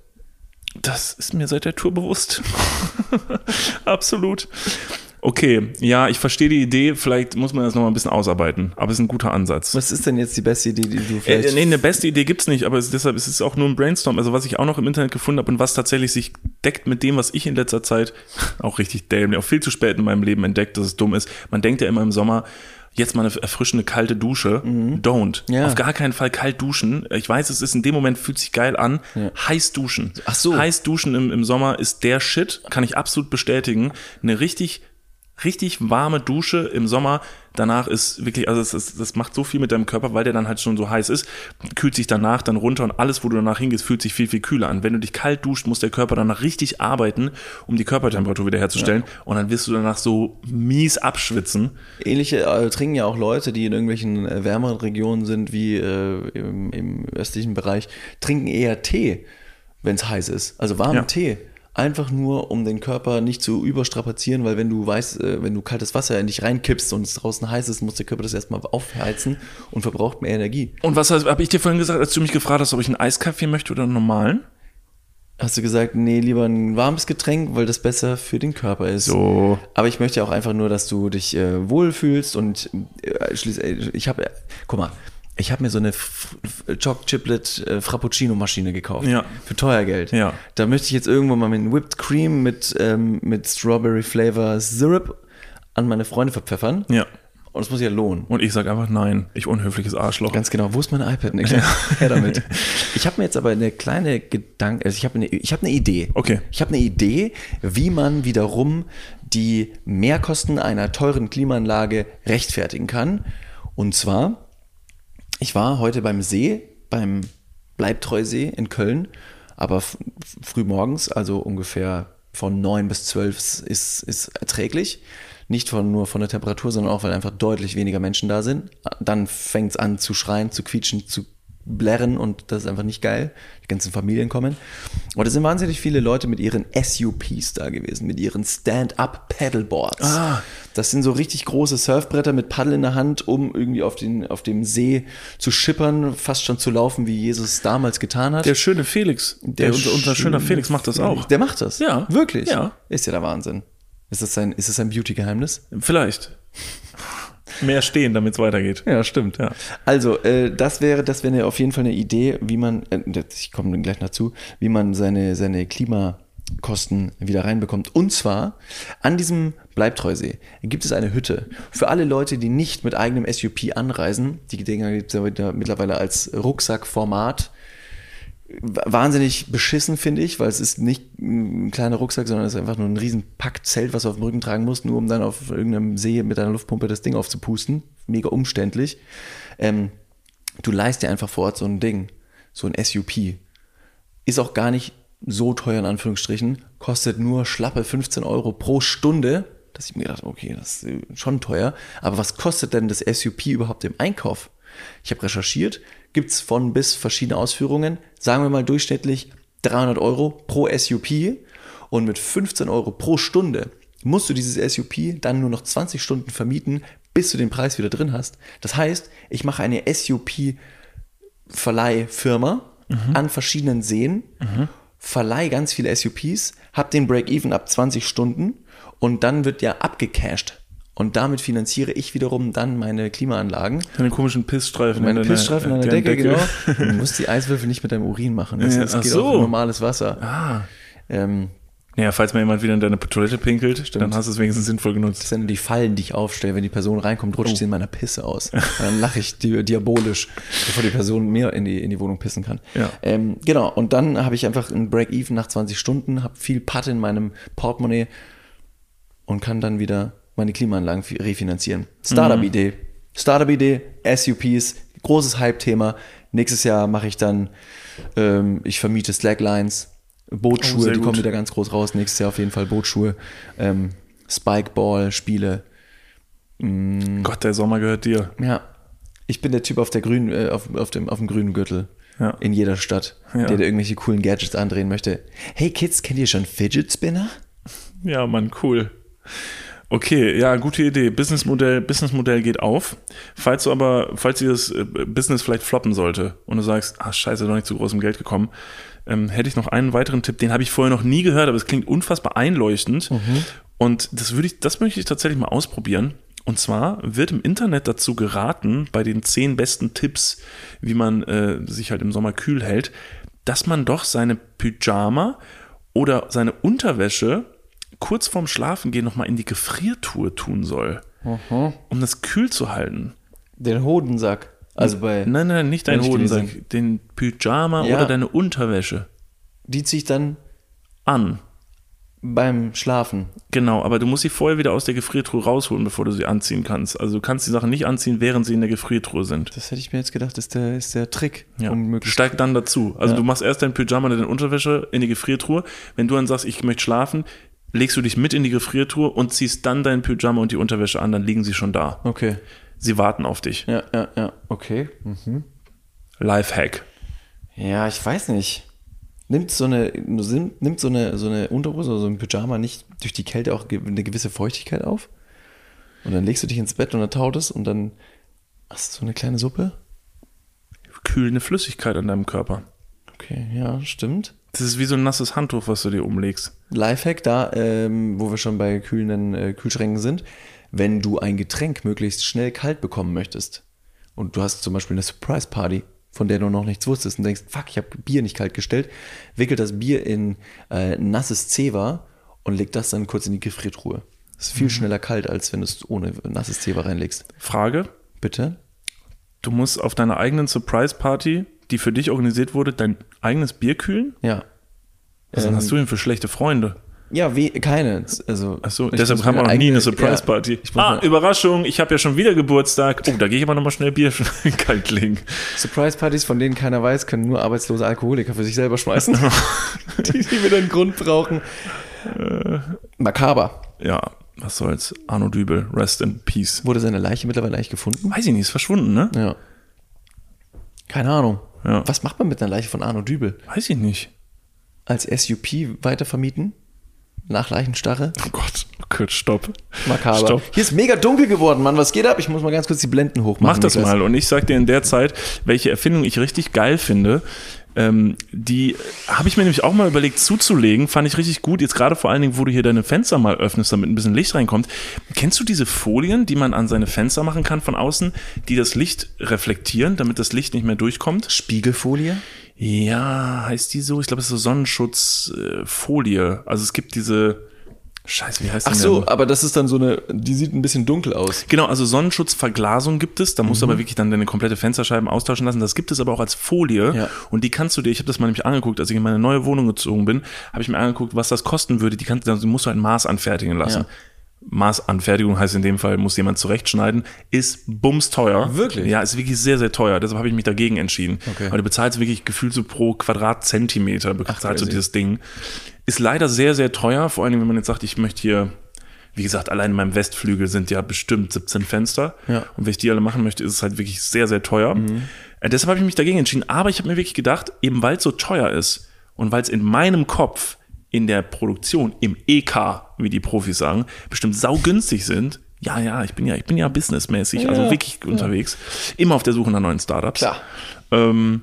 S2: Das ist mir seit der Tour bewusst. Absolut. Okay, ja, ich verstehe die Idee. Vielleicht muss man das nochmal ein bisschen ausarbeiten. Aber es ist ein guter Ansatz.
S1: Was ist denn jetzt die beste Idee, die du
S2: Äh,
S1: vielleicht...
S2: nee, eine beste Idee gibt's nicht, aber es, deshalb ist es auch nur ein Brainstorm. Also was ich auch noch im Internet gefunden habe und was tatsächlich sich deckt mit dem, was ich in letzter Zeit auch richtig dämlich, auch viel zu spät in meinem Leben entdeckt, dass es dumm ist. Man denkt ja immer im Sommer, jetzt mal eine erfrischende kalte Dusche. Don't.
S1: Ja.
S2: Auf gar keinen Fall kalt duschen. Ich weiß, es ist in dem Moment fühlt sich geil an. Heiß duschen.
S1: Ach so.
S2: Heiß duschen im, im Sommer ist der Shit, kann ich absolut bestätigen. Eine richtig richtig warme Dusche im Sommer. Danach ist wirklich, also es ist, das macht so viel mit deinem Körper, weil der dann halt schon so heiß ist, kühlt sich danach dann runter und alles, wo du danach hingehst, fühlt sich viel, viel kühler an. Wenn du dich kalt duscht, muss der Körper danach richtig arbeiten, um die Körpertemperatur wiederherzustellen und dann wirst du danach so mies abschwitzen.
S1: Ähnliche äh, trinken ja auch Leute, die in irgendwelchen äh, wärmeren Regionen sind, wie äh, im, im östlichen Bereich, trinken eher Tee, wenn es heiß ist. Also warmen
S2: Ja.
S1: Tee. Einfach nur, um den Körper nicht zu überstrapazieren, weil wenn du weißt, äh, wenn du kaltes Wasser in dich reinkippst und es draußen heiß ist, muss der Körper das erstmal aufheizen und verbraucht mehr Energie.
S2: Und was habe ich dir vorhin gesagt, als du mich gefragt hast, ob ich einen Eiskaffee möchte oder einen normalen?
S1: Hast du gesagt, nee, lieber ein warmes Getränk, weil das besser für den Körper ist.
S2: So.
S1: Aber ich möchte auch einfach nur, dass du dich äh, wohlfühlst und äh, schließlich, ich habe, guck mal, ich habe mir so eine Choc Chiplet äh, Frappuccino Maschine gekauft.
S2: Ja.
S1: Für teuer Geld.
S2: Ja.
S1: Da möchte ich jetzt irgendwo mal mit Whipped Cream mit, ähm, mit Strawberry Flavor Syrup an meine Freunde verpfeffern.
S2: Ja.
S1: Und das muss ja lohnen.
S2: Und ich sage einfach nein, ich unhöfliches Arschloch.
S1: Ganz genau. Wo ist mein iPad? Nick? Her damit. Ich habe mir jetzt aber eine kleine Gedanke, also ich habe eine, ich habe eine Idee.
S2: Okay.
S1: Ich habe eine Idee, wie man wiederum die Mehrkosten einer teuren Klimaanlage rechtfertigen kann. Und zwar, ich war heute beim See, beim Bleibtreusee in Köln, aber früh morgens, also ungefähr von 9 bis 12 ist, ist erträglich. Nicht von, nur von der Temperatur, sondern auch, weil einfach deutlich weniger Menschen da sind. Dann fängt es an zu schreien, zu quietschen, zu blärren und das ist einfach nicht geil. Die ganzen Familien kommen. Und es sind wahnsinnig viele Leute mit ihren SUPs da gewesen, mit ihren Stand-Up-Paddleboards.
S2: Ah.
S1: Das sind so richtig große Surfbretter mit Paddel in der Hand, um irgendwie auf, den, auf dem See zu schippern, fast schon zu laufen, wie Jesus damals getan hat.
S2: Der schöne Felix, der, unser, unser schöner Felix macht das auch.
S1: Der macht das.
S2: Ja.
S1: Wirklich.
S2: Ja.
S1: Ist ja der Wahnsinn. Ist das sein, ist das ein Beauty-Geheimnis?
S2: Vielleicht. Mehr stehen, damit es weitergeht.
S1: Ja, stimmt.
S2: Ja.
S1: Also, äh, das wäre, das wäre auf jeden Fall eine Idee, wie man, äh, ich komme dann gleich dazu, wie man seine, seine Klimakosten wieder reinbekommt. Und zwar an diesem Bleibtreusee gibt es eine Hütte. Für alle Leute, die nicht mit eigenem SUP anreisen, die Dinger gibt es ja mittlerweile als Rucksackformat. Wahnsinnig beschissen, finde ich, weil es ist nicht ein kleiner Rucksack, sondern es ist einfach nur ein riesen Packzelt, was du auf dem Rücken tragen musst, nur um dann auf irgendeinem See mit einer Luftpumpe das Ding aufzupusten. Mega umständlich. Ähm, du leist dir einfach vor Ort so ein Ding, so ein SUP. Ist auch gar nicht so teuer in Anführungsstrichen, kostet nur schlappe 15 Euro pro Stunde. Dass ich mir gedacht, okay, das ist schon teuer. Aber was kostet denn das SUP überhaupt im Einkauf? Ich habe recherchiert, gibt es von bis verschiedene Ausführungen. Sagen wir mal durchschnittlich 300 Euro pro SUP und mit 15 Euro pro Stunde musst du dieses SUP dann nur noch 20 Stunden vermieten, bis du den Preis wieder drin hast. Das heißt, ich mache eine SUP-Verleihfirma an verschiedenen Seen, verleih ganz viele SUPs, hab den Break-Even ab 20 Stunden und dann wird ja abgecashed. Und damit finanziere ich wiederum dann meine Klimaanlagen.
S2: Deine komischen Pissstreifen.
S1: Meine Pissstreifen an der
S2: deiner
S1: Decke, genau. Du musst die Eiswürfel nicht mit deinem Urin machen. Das,
S2: Ja,
S1: das geht
S2: so.
S1: auf normales Wasser.
S2: Ah.
S1: Ähm,
S2: Ja, falls mal jemand wieder in deine Toilette pinkelt, dann hast du es wenigstens sinnvoll genutzt.
S1: das sind die Fallen, die ich aufstelle. Wenn die Person reinkommt, rutscht
S2: Oh.
S1: sie in meiner Pisse aus. Und dann lache ich di diabolisch, bevor die Person mir in die, in die Wohnung pissen kann.
S2: Ja.
S1: Ähm, genau, und dann habe ich einfach ein Break-Even nach 20 Stunden, habe viel Patte in meinem Portemonnaie und kann dann wieder meine Klimaanlagen fi- refinanzieren. Startup-Idee. Startup-Idee, SUPs, großes Hype-Thema. Nächstes Jahr mache ich dann, ähm, ich vermiete Slacklines,
S2: Oh,
S1: Bootschuhe,
S2: sehr
S1: die kommen wieder ganz groß raus. Nächstes Jahr auf jeden Fall Bootschuhe, ähm, Spikeball-Spiele.
S2: Gott, der Sommer gehört dir.
S1: Ja, ich bin der Typ auf der grünen, äh, auf, auf, dem, auf dem grünen Gürtel.
S2: Ja.
S1: In jeder Stadt,
S2: Ja.
S1: der, der irgendwelche coolen Gadgets andrehen möchte. Hey Kids, kennt ihr schon Fidget Spinner?
S2: Ja, Mann, cool. Okay, ja, gute Idee. Businessmodell, Businessmodell geht auf. Falls du aber, falls dir das äh, Business vielleicht floppen sollte und du sagst, ah, scheiße, doch nicht zu großem Geld gekommen, ähm, hätte ich noch einen weiteren Tipp, den habe ich vorher noch nie gehört, aber es klingt unfassbar einleuchtend. Und das würde ich, das möchte ich tatsächlich mal ausprobieren. Und zwar wird im Internet dazu geraten, bei den zehn besten Tipps, wie man äh, sich halt im Sommer kühl hält, dass man doch seine Pyjama oder seine Unterwäsche kurz vorm Schlafengehen nochmal in die Gefriertruhe tun soll, um das kühl zu halten.
S1: Den Hodensack. Also bei.
S2: Nein, nein, nicht dein
S1: Wenn ich
S2: Hodensack, den Pyjama
S1: Ja.
S2: oder deine Unterwäsche
S1: Die ziehe ich dann
S2: an.
S1: beim Schlafen.
S2: Genau, aber du musst sie vorher wieder aus der Gefriertruhe rausholen, bevor du sie anziehen kannst. Also du kannst die Sachen nicht anziehen, während sie in der Gefriertruhe sind.
S1: Das hätte ich mir jetzt gedacht, ist der, ist der Trick.
S2: Ja.
S1: Um
S2: Steig dann dazu. Also
S1: Ja.
S2: du machst erst dein Pyjama oder deine Unterwäsche in die Gefriertruhe. Wenn du dann sagst, ich möchte schlafen, legst du dich mit in die Gefriertruhe und ziehst dann dein Pyjama und die Unterwäsche an, dann liegen sie schon da.
S1: Okay.
S2: Sie warten auf dich.
S1: Ja, ja, ja. Okay.
S2: Lifehack.
S1: Ja, ich weiß nicht. Nimmt so eine, nimmt so eine, so eine Unterhose oder so ein Pyjama nicht durch die Kälte auch eine gewisse Feuchtigkeit auf? Und dann legst du dich ins Bett und dann taut es und dann hast du so eine kleine Suppe?
S2: Kühlende Flüssigkeit an deinem Körper.
S1: Okay, ja, stimmt.
S2: Das ist wie so ein nasses Handtuch, was du dir umlegst.
S1: Lifehack da, ähm, wo wir schon bei kühlenden äh, Kühlschränken sind, wenn du ein Getränk möglichst schnell kalt bekommen möchtest und du hast zum Beispiel eine Surprise Party, von der du noch nichts wusstest und denkst, fuck, ich habe Bier nicht kalt gestellt, wickel das Bier in äh, nasses Zewa und leg das dann kurz in die Gefriertruhe. Ist viel schneller kalt, als wenn du es ohne nasses Zewa reinlegst.
S2: Frage:
S1: Bitte?
S2: Du musst auf deiner eigenen Surprise-Party, die für dich organisiert wurde, dein eigenes Bier kühlen?
S1: Ja.
S2: Was
S1: Ähm,
S2: hast du denn für schlechte Freunde?
S1: Ja, we keine. Also,
S2: Achso, deshalb haben wir noch nie eine Surprise-Party.
S1: Ja,
S2: ah, Überraschung, ich habe ja schon wieder Geburtstag. Oh, da gehe ich aber nochmal schnell Bier kalt legen.
S1: Surprise-Partys, von denen keiner weiß, können nur arbeitslose Alkoholiker für sich selber schmeißen. die, die wieder einen Grund brauchen. Makaber.
S2: Ja, was soll's. Arno Dübel, rest in peace.
S1: Wurde seine Leiche mittlerweile eigentlich gefunden?
S2: Weiß ich nicht, ist verschwunden, ne?
S1: Ja. Keine Ahnung.
S2: Ja.
S1: Was macht man mit einer Leiche von Arno Dübel?
S2: Weiß ich nicht.
S1: Als SUP weitervermieten? Nach Leichenstarre?
S2: Oh Gott, oh Gott, stopp.
S1: Makaber.
S2: Stopp.
S1: Hier ist mega dunkel geworden, Mann. Was geht ab? Ich muss mal ganz kurz die Blenden hochmachen.
S2: Mach das
S1: Niklas.
S2: mal. Und ich sag dir in der Zeit, welche Erfindung ich richtig geil finde. Ähm, die habe ich mir nämlich auch mal überlegt zuzulegen. Fand ich richtig gut. Jetzt gerade vor allen Dingen, wo du hier deine Fenster mal öffnest, damit ein bisschen Licht reinkommt. Kennst du diese Folien, die man an seine Fenster machen kann von außen, die das Licht reflektieren, damit das Licht nicht mehr durchkommt?
S1: Spiegelfolie?
S2: Ja, heißt die so? Ich glaube, es ist so Sonnenschutzfolie. Also es gibt diese. Scheiße, wie heißt
S1: Ach
S2: die
S1: so,
S2: denn?
S1: aber das ist dann so eine, die sieht ein bisschen dunkel aus.
S2: Genau, also Sonnenschutzverglasung gibt es. Da musst du aber wirklich dann deine komplette Fensterscheiben austauschen lassen. Das gibt es aber auch als Folie.
S1: Ja.
S2: Und die kannst du dir, ich habe das mal nämlich angeguckt, als ich in meine neue Wohnung gezogen bin, habe ich mir angeguckt, was das kosten würde. Die, kannst, die musst du halt Maß anfertigen lassen.
S1: Ja.
S2: Maßanfertigung heißt in dem Fall, muss jemand zurechtschneiden, ist bumsteuer.
S1: Wirklich?
S2: Ja, ist wirklich sehr, sehr teuer. Deshalb habe ich mich dagegen entschieden.
S1: Okay.
S2: Aber du bezahlst wirklich gefühlt so pro Quadratzentimeter, bezahlst du
S1: crazy.
S2: dieses Ding. Ist leider sehr, sehr teuer, vor allem wenn man jetzt sagt, ich möchte hier, wie gesagt, allein in meinem Westflügel sind ja bestimmt 17 Fenster.
S1: Ja.
S2: Und wenn ich die alle machen möchte, ist es halt wirklich sehr, sehr teuer. Äh, deshalb habe ich mich dagegen entschieden. Aber ich habe mir wirklich gedacht, eben weil es so teuer ist und weil es in meinem Kopf in der Produktion, im EK, wie die Profis sagen, bestimmt saugünstig sind. Ja, ja, ich bin ja, ich bin ja businessmäßig, also
S1: Ja,
S2: wirklich unterwegs. Immer auf der Suche nach neuen Startups.
S1: Klar.
S2: Ähm,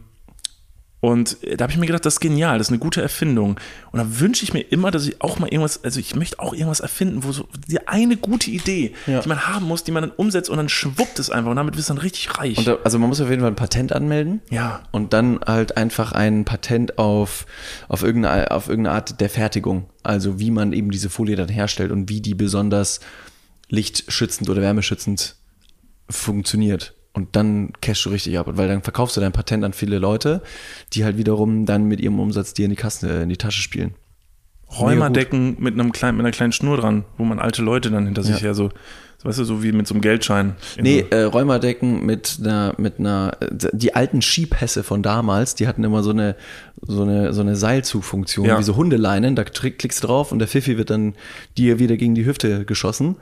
S2: und da habe ich mir gedacht, das ist genial, das ist eine gute Erfindung. Und da wünsche ich mir immer, dass ich auch mal irgendwas, also ich möchte auch irgendwas erfinden, wo so die eine gute Idee,
S1: Ja.
S2: die man haben muss, die man dann umsetzt und dann schwuppt es einfach und damit wirst du dann richtig reich.
S1: Und da, also man muss auf jeden Fall ein Patent anmelden.
S2: ja.
S1: Und dann halt einfach ein Patent auf, auf, irgendeine, auf irgendeine Art der Fertigung. Also wie man eben diese Folie dann herstellt und wie die besonders lichtschützend oder wärmeschützend funktioniert. Und dann cashst du richtig ab, weil dann verkaufst du dein Patent an viele Leute, die halt wiederum dann mit ihrem Umsatz dir in die Kasse, äh, in die Tasche spielen.
S2: Räumerdecken mit einem kleinen, mit einer kleinen Schnur dran, wo man alte Leute dann hinter sich
S1: Ja.
S2: her so, so, weißt du, so wie mit so einem Geldschein. in
S1: Nee, äh, Räumerdecken mit einer, mit einer, äh, die alten Skipässe von damals, die hatten immer so eine, so eine, so eine Seilzugfunktion,
S2: Ja.
S1: wie so Hundeleinen, da klickst du drauf und der Pfiffi wird dann dir wieder gegen die Hüfte geschossen.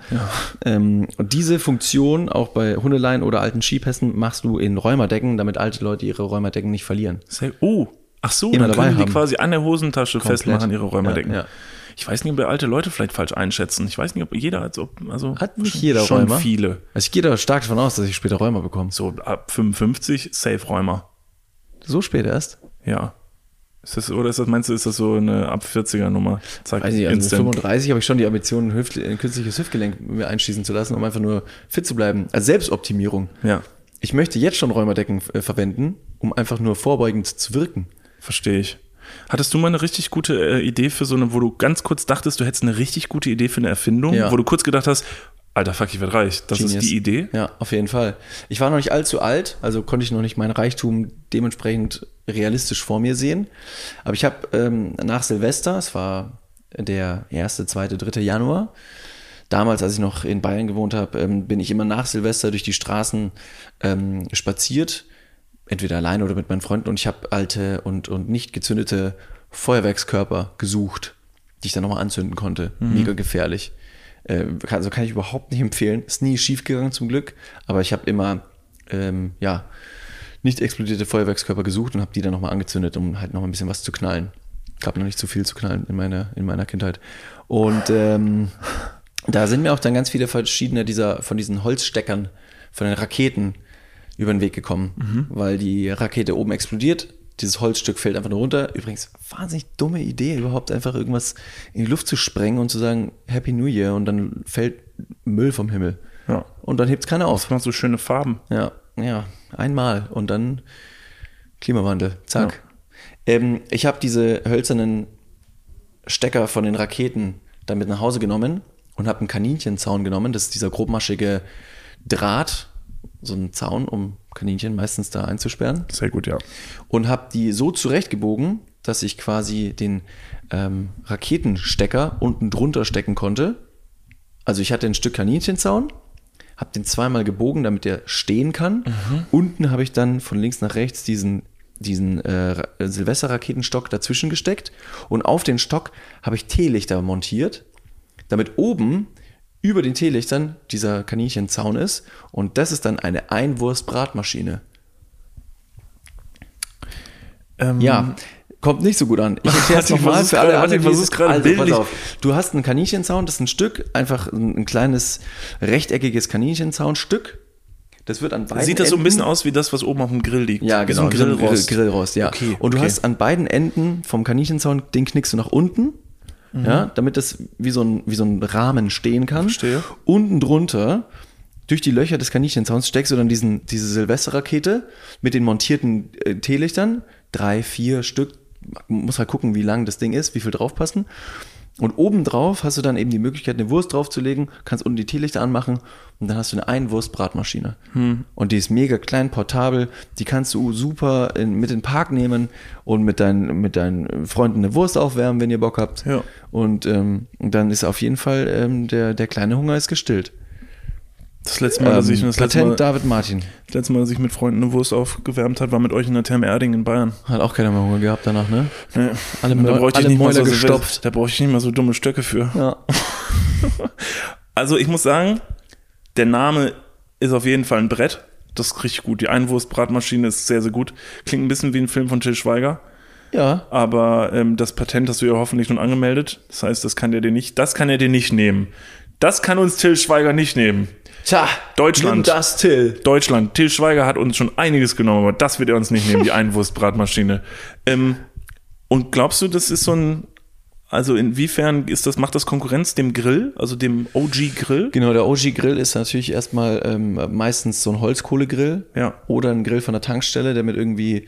S1: Ähm, und diese Funktion, auch bei Hundeleinen oder alten Skipässen, machst du in Räumerdecken, damit alte Leute ihre Räumerdecken nicht verlieren.
S2: Oh, ach so,
S1: Immer
S2: dann
S1: dabei
S2: können die
S1: haben.
S2: quasi an der Hosentasche festmachen, ihre Räumerdecken.
S1: Ja, ja.
S2: Ich weiß nicht, ob wir alte Leute vielleicht falsch einschätzen. Ich weiß nicht, ob jeder, also, also
S1: Hat nicht
S2: schon,
S1: jeder
S2: schon
S1: Räumer.
S2: viele.
S1: Also ich gehe da stark davon aus, dass ich später Räumer bekomme.
S2: So ab 55 Safe-Räumer.
S1: So spät erst?
S2: Ja. Ist das, oder ist das, meinst du, ist das so eine ab 40er Nummer?
S1: Zack, Weiß nicht, also mit 35 habe ich schon die Ambition, ein, Hüft, ein künstliches Hüftgelenk mir einschießen zu lassen, um einfach nur fit zu bleiben. Also Selbstoptimierung.
S2: Ja.
S1: Ich möchte jetzt schon Räumerdecken äh, verwenden, um einfach nur vorbeugend zu wirken.
S2: Verstehe ich. Hattest du mal eine richtig gute äh, Idee für so eine, wo du ganz kurz dachtest, du hättest eine richtig gute Idee für eine Erfindung, ja. wo du kurz gedacht hast, Alter, fuck, ich werde reich. Das Genius. ist die Idee.
S1: Ja, auf jeden Fall. Ich war noch nicht allzu alt, also konnte ich noch nicht mein Reichtum dementsprechend realistisch vor mir sehen. Aber ich habe ähm, nach Silvester, es war der erste, zweite, dritte Januar, damals, als ich noch in Bayern gewohnt habe, ähm, bin ich immer nach Silvester durch die Straßen ähm, spaziert, entweder alleine oder mit meinen Freunden, und ich habe alte und, und nicht gezündete Feuerwerkskörper gesucht, die ich dann nochmal anzünden konnte. Mhm. Mega gefährlich. Äh, also kann ich überhaupt nicht empfehlen. Ist nie schief gegangen zum Glück, aber ich habe immer ähm, ja nicht explodierte Feuerwerkskörper gesucht und habe die dann nochmal angezündet, um halt noch ein bisschen was zu knallen. Gab noch nicht zu viel zu knallen in meiner, in meiner Kindheit. Und ähm, da sind mir auch dann ganz viele verschiedene dieser, von diesen Holzsteckern, von den Raketen über den Weg gekommen, mhm. weil die Rakete oben explodiert, dieses Holzstück fällt einfach nur runter. Übrigens, wahnsinnig dumme Idee, überhaupt einfach irgendwas in die Luft zu sprengen und zu sagen Happy New Year und dann fällt Müll vom Himmel.
S2: Ja.
S1: Und dann hebt es keiner auf.
S2: Das macht so schöne Farben.
S1: Ja, ja, einmal und dann Klimawandel, zack. Ja. Ähm, ich habe diese hölzernen Stecker von den Raketen damit nach Hause genommen und habe einen Kaninchenzaun genommen. Das ist dieser grobmaschige Draht, so ein Zaun, um Kaninchen meistens da einzusperren.
S2: Sehr gut, ja.
S1: Und habe die so zurechtgebogen, dass ich quasi den ähm, Raketenstecker unten drunter stecken konnte. Also ich hatte ein Stück Kaninchenzaun, habe den zweimal gebogen, damit der stehen kann. Mhm. Unten habe ich dann von links nach rechts diesen diesen äh, Silvesterraketenstock dazwischen gesteckt und auf den Stock habe ich Teelichter montiert, damit oben über den Teelichtern dieser Kaninchenzaun ist und das ist dann eine Einwurstbratmaschine. Ähm, ja, kommt nicht so gut an. Ich erkläre es nochmal für alle anderen.
S2: Ich gerade also, pass auf.
S1: Du hast einen Kaninchenzaun, das ist ein Stück, einfach ein, ein kleines rechteckiges Kaninchenzaunstück. Das wird an beiden
S2: Sieht das so ein bisschen aus wie das, was oben auf dem Grill liegt?
S1: Ja, genau.
S2: So ein Grillrost.
S1: Grillrost, ja.
S2: Okay,
S1: und du
S2: okay.
S1: hast an beiden Enden vom Kaninchenzaun, den knickst du nach unten mhm. ja, damit das wie so, ein, wie so ein Rahmen stehen kann.
S2: Verstehe.
S1: Unten drunter, durch die Löcher des Kaninchenzaums, steckst du dann diesen, diese Silvesterrakete mit den montierten äh, Teelichtern, drei, vier Stück, muss halt gucken, wie lang das Ding ist, wie viel draufpassen. Und obendrauf hast du dann eben die Möglichkeit, eine Wurst draufzulegen, kannst unten die Teelichter anmachen und dann hast du eine Einwurstbratmaschine. Hm. Und die ist mega klein, portabel, die kannst du super in, mit in den Park nehmen und mit, dein, mit deinen Freunden eine Wurst aufwärmen, wenn ihr Bock habt.
S2: Ja.
S1: Und ähm, dann ist auf jeden Fall ähm, der, der kleine Hunger ist gestillt.
S2: Das letzte Mal, dass ich
S1: ähm,
S2: das
S1: letzte Mal, David Martin.
S2: Das letzte Mal, dass ich mit Freunden eine Wurst aufgewärmt hat, war mit euch in der Therme Erding in Bayern.
S1: Hat auch keiner mehr Hunger gehabt danach, ne?
S2: Nee.
S1: Alle, da
S2: bräuchte
S1: alle
S2: ich nicht
S1: Mäuler
S2: so
S1: gestopft.
S2: Da brauche ich nicht mal so dumme Stöcke für.
S1: Ja.
S2: also ich muss sagen, der Name ist auf jeden Fall ein Brett. Das ist richtig gut. Die Einwurstbratmaschine ist sehr, sehr gut. Klingt ein bisschen wie ein Film von Till Schweiger.
S1: Ja.
S2: Aber ähm, das Patent hast du ja hoffentlich schon angemeldet. Das heißt, das kann er dir nicht, das kann er dir nicht nehmen. Das kann uns Till Schweiger nicht nehmen.
S1: Tja,
S2: Deutschland.
S1: Nimm das, Till.
S2: Deutschland. Till Schweiger hat uns schon einiges genommen, aber das wird er uns nicht nehmen, die Einwurstbratmaschine. Ähm, und glaubst du, das ist so ein, also inwiefern ist das, macht das Konkurrenz dem Grill, also dem OG-Grill?
S1: Genau, der OG-Grill ist natürlich erstmal ähm, meistens so ein Holzkohlegrill
S2: ja.
S1: oder ein Grill von der Tankstelle, der mit irgendwie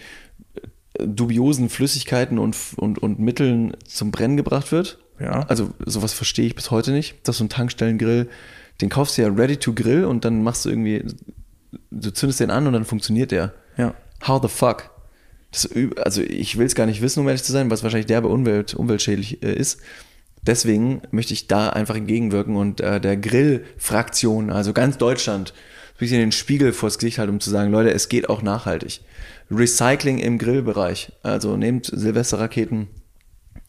S1: äh, dubiosen Flüssigkeiten und, und, und Mitteln zum Brennen gebracht wird.
S2: Ja.
S1: Also sowas verstehe ich bis heute nicht, dass so ein Tankstellengrill den kaufst du ja ready to grill und dann machst du irgendwie, du zündest den an und dann funktioniert der.
S2: Ja.
S1: How the fuck? Das, also ich will es gar nicht wissen, um ehrlich zu sein, was wahrscheinlich derbe Umwelt, umweltschädlich äh, ist. Deswegen möchte ich da einfach entgegenwirken und äh, der Grillfraktion, also ganz Deutschland, ein bisschen den Spiegel vors Gesicht halten, um zu sagen, Leute, es geht auch nachhaltig. Recycling im Grillbereich. Also nehmt Silvesterraketen,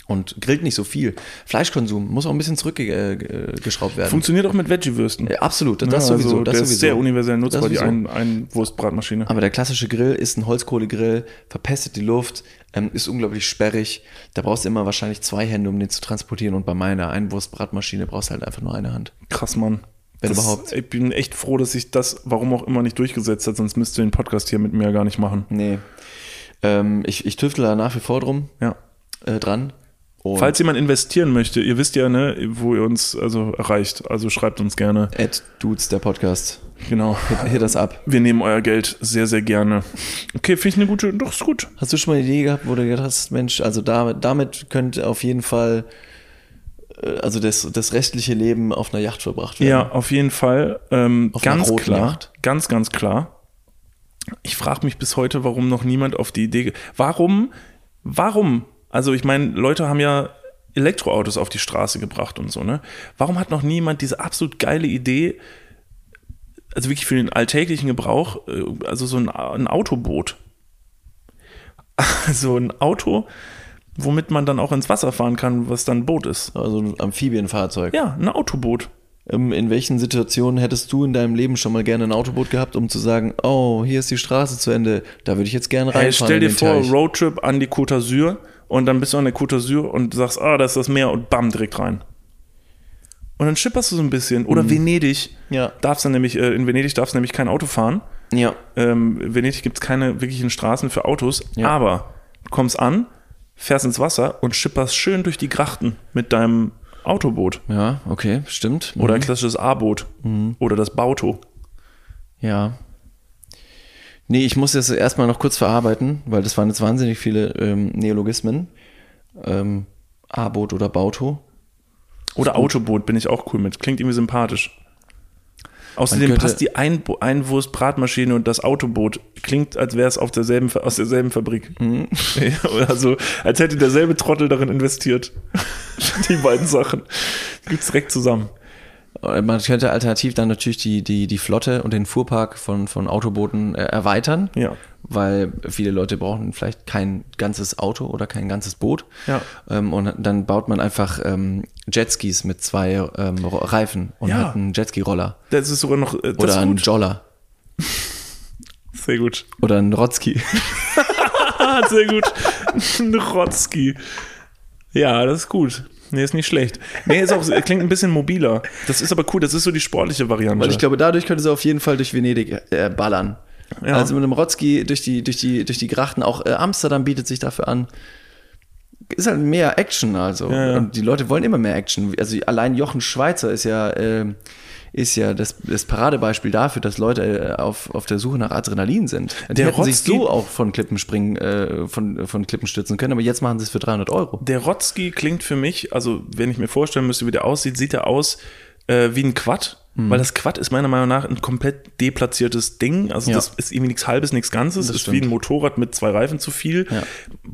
S1: und grillt nicht so viel. Fleischkonsum muss auch ein bisschen zurückgeschraubt werden.
S2: Funktioniert auch mit Veggie-Würsten.
S1: Ja, absolut, das, ja, das sowieso.
S2: Also,
S1: das sowieso.
S2: ist sehr universell nutzbar, die ein, Einwurstbratmaschine.
S1: Aber der klassische Grill ist ein Holzkohlegrill, verpestet die Luft, ähm, ist unglaublich sperrig. Da brauchst du immer wahrscheinlich zwei Hände, um den zu transportieren. Und bei meiner Einwurstbratmaschine brauchst du halt einfach nur eine Hand.
S2: Krass, Mann.
S1: Wenn
S2: das,
S1: überhaupt.
S2: Ich bin echt froh, dass sich das, warum auch immer, nicht durchgesetzt hat, sonst müsst ihr den Podcast hier mit mir gar nicht machen.
S1: Nee. Ähm, ich, ich tüftel da nach wie vor drum,
S2: Ja.
S1: äh, dran. Und
S2: Falls jemand investieren möchte, ihr wisst ja, ne, wo ihr uns also erreicht. Also schreibt uns gerne.
S1: Ed Dudes, der Podcast.
S2: Genau.
S1: Hit, hit das ab.
S2: Wir nehmen euer Geld sehr, sehr gerne. Okay, finde ich eine gute, doch ist gut.
S1: Hast du schon mal eine Idee gehabt, wo du gedacht hast, Mensch, also damit, damit könnte auf jeden Fall äh, also das, das restliche Leben auf einer Yacht verbracht werden?
S2: Ja, auf jeden Fall. Ähm,
S1: Auf einer
S2: ganz klar.
S1: Yacht?
S2: Ganz, ganz klar. Ich frage mich bis heute, warum noch niemand auf die Idee. Warum? Warum? Also ich meine, Leute haben ja Elektroautos auf die Straße gebracht und so, ne? Warum hat noch niemand diese absolut geile Idee, also wirklich für den alltäglichen Gebrauch, äh, also so ein, ein Autoboot? Also ein Auto, womit man dann auch ins Wasser fahren kann, was dann ein Boot ist.
S1: Also ein Amphibienfahrzeug.
S2: Ja, ein Autoboot.
S1: Ähm, In welchen Situationen hättest du in deinem Leben schon mal gerne ein Autoboot gehabt, um zu sagen, oh, hier ist die Straße zu Ende, da würde ich jetzt gerne reinfahren.
S2: Hey, stell dir vor,
S1: Teich.
S2: Roadtrip an die Côte d'Azur und dann bist du an der Côte d'Azur und sagst, ah, das ist das Meer und bam, direkt rein. Und dann schipperst du so ein bisschen. Oder Venedig.
S1: Mhm. Ja.
S2: Darfst dann nämlich, äh, in Venedig darfst du nämlich kein Auto fahren.
S1: Ja.
S2: Ähm, in Venedig gibt es keine wirklichen Straßen für Autos.
S1: Ja.
S2: Aber du kommst an, fährst ins Wasser und schipperst schön durch die Grachten mit deinem Autoboot.
S1: Ja, okay, stimmt.
S2: Oder ein
S1: Mhm.
S2: klassisches A-Boot. Oder das Bauto.
S1: Ja. Nee, ich muss das erstmal noch kurz verarbeiten, weil das waren jetzt wahnsinnig viele ähm, Neologismen. Ähm, A-Boot oder Bauto.
S2: Oder Autoboot bin ich auch cool mit. Klingt irgendwie sympathisch. Außerdem passt die Einbo- Einwurst-Bratmaschine und das Autoboot. Klingt, als wäre es aus derselben Fabrik.
S1: Mhm.
S2: Ja, also, als hätte derselbe Trottel darin investiert. die beiden Sachen. Gibt's direkt zusammen.
S1: Äh, Man könnte alternativ dann natürlich die, die, die Flotte und den Fuhrpark von, von Autobooten äh, erweitern,
S2: Ja.
S1: weil viele Leute brauchen vielleicht kein ganzes Auto oder kein ganzes Boot.
S2: Ja.
S1: Ähm, und dann baut man einfach ähm, Jetskis mit zwei ähm, Reifen und
S2: Ja.
S1: hat einen Jetski-Roller.
S2: Das ist sogar noch, äh,
S1: Oder einen. Joller.
S2: Sehr gut.
S1: Oder einen Rotzki.
S2: Sehr gut. Ein Rotzki. Ja, das ist gut. Nee, ist nicht schlecht. Nee, ist auch, klingt ein bisschen mobiler. Das ist aber cool, das ist so die sportliche Variante.
S1: Weil ich glaube, dadurch könnte sie auf jeden Fall durch Venedig äh, ballern.
S2: Ja.
S1: Also mit einem Rotzki durch die, durch die, durch die Grachten. Auch äh, Amsterdam bietet sich dafür an. Ist halt mehr Action, also.
S2: Ja, ja.
S1: Und die Leute wollen immer mehr Action. Also allein Jochen Schweizer ist ja, äh, ist ja das, das Paradebeispiel dafür, dass Leute äh, auf, auf der Suche nach Adrenalin sind. Die
S2: Der
S1: hätten sich
S2: Rotzki-
S1: so auch von Klippen springen, äh, von, von Klippen stürzen können, aber jetzt machen sie es für 300 Euro.
S2: Der Rotzki klingt für mich, also wenn ich mir vorstellen müsste, wie der aussieht, sieht er aus äh, wie ein Quad.
S1: Mhm.
S2: Weil das Quad ist meiner Meinung nach ein komplett deplatziertes Ding. Also
S1: Ja.
S2: das ist irgendwie nichts Halbes, nichts Ganzes.
S1: Das
S2: ist
S1: stimmt.
S2: wie ein Motorrad mit zwei Reifen zu viel.
S1: Ja.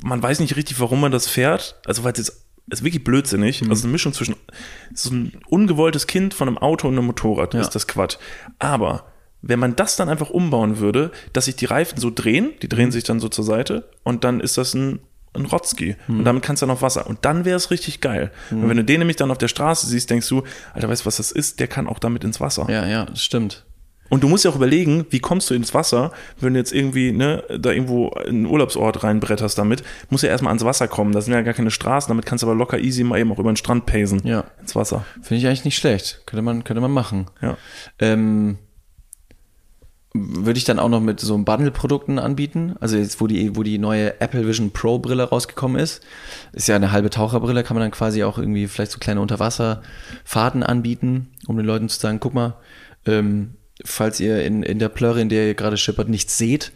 S2: Man weiß nicht richtig, warum man das fährt. Also weil es jetzt ist wirklich blödsinnig.
S1: Mhm.
S2: Also eine Mischung zwischen so ein ungewolltes Kind von einem Auto und einem Motorrad
S1: Ja.
S2: ist das Quad. Aber wenn man das dann einfach umbauen würde, dass sich die Reifen so drehen, die drehen
S1: Mhm.
S2: sich dann so zur Seite und dann ist das ein, ein Rotzki.
S1: Mhm.
S2: Und damit kannst du dann auf Wasser. Und dann wäre es richtig geil. Und wenn du den nämlich dann auf der Straße siehst, denkst du, Alter, weißt du, was das ist? Der kann auch damit ins Wasser.
S1: Ja, ja, das stimmt.
S2: Und du musst ja auch überlegen, wie kommst du ins Wasser, wenn du jetzt irgendwie, ne, da irgendwo in einen Urlaubsort reinbretterst damit, musst ja erstmal ans Wasser kommen. Da sind ja gar keine Straßen, damit kannst du aber locker easy mal eben auch über den Strand pacen.
S1: Ja.
S2: Ins Wasser.
S1: Finde ich eigentlich nicht schlecht. Könnte man, könnte man machen.
S2: Ja.
S1: Ähm, würde ich dann auch noch mit so Bundle-Produkten anbieten. Also jetzt, wo die, wo die neue Apple Vision Pro Brille rausgekommen ist, ist ja eine halbe Taucherbrille, kann man dann quasi auch irgendwie vielleicht so kleine Unterwasserfahrten anbieten, um den Leuten zu sagen, guck mal, ähm, falls ihr in, in der Plörre, in der ihr gerade schippert, nichts seht,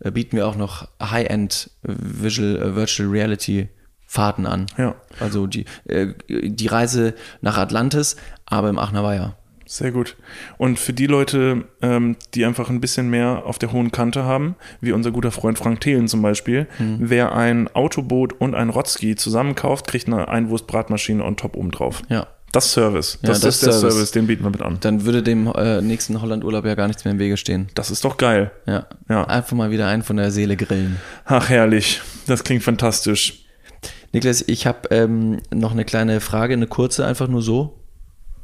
S1: äh, bieten wir auch noch High-End Visual, äh, Virtual Reality Fahrten an.
S2: Ja.
S1: Also die, äh, die Reise nach Atlantis, aber im Aachener Weiher.
S2: Sehr gut. Und für die Leute, ähm, die einfach ein bisschen mehr auf der hohen Kante haben, wie unser guter Freund Frank Thelen zum Beispiel, wer ein Autoboot und ein Rotzki zusammenkauft, kriegt eine Einwurstbratmaschine on top oben drauf.
S1: Ja.
S2: Das Service.
S1: Ja,
S2: Das,
S1: das
S2: ist der
S1: Service.
S2: Service, den bieten wir mit an.
S1: Dann würde dem äh, nächsten Hollandurlaub ja gar nichts mehr im Wege stehen.
S2: Das ist doch geil.
S1: Ja.
S2: Ja.
S1: Einfach mal wieder einen von der Seele grillen.
S2: Ach, herrlich. Das klingt fantastisch.
S1: Niklas, ich habe ähm, noch eine kleine Frage, eine kurze, einfach nur so.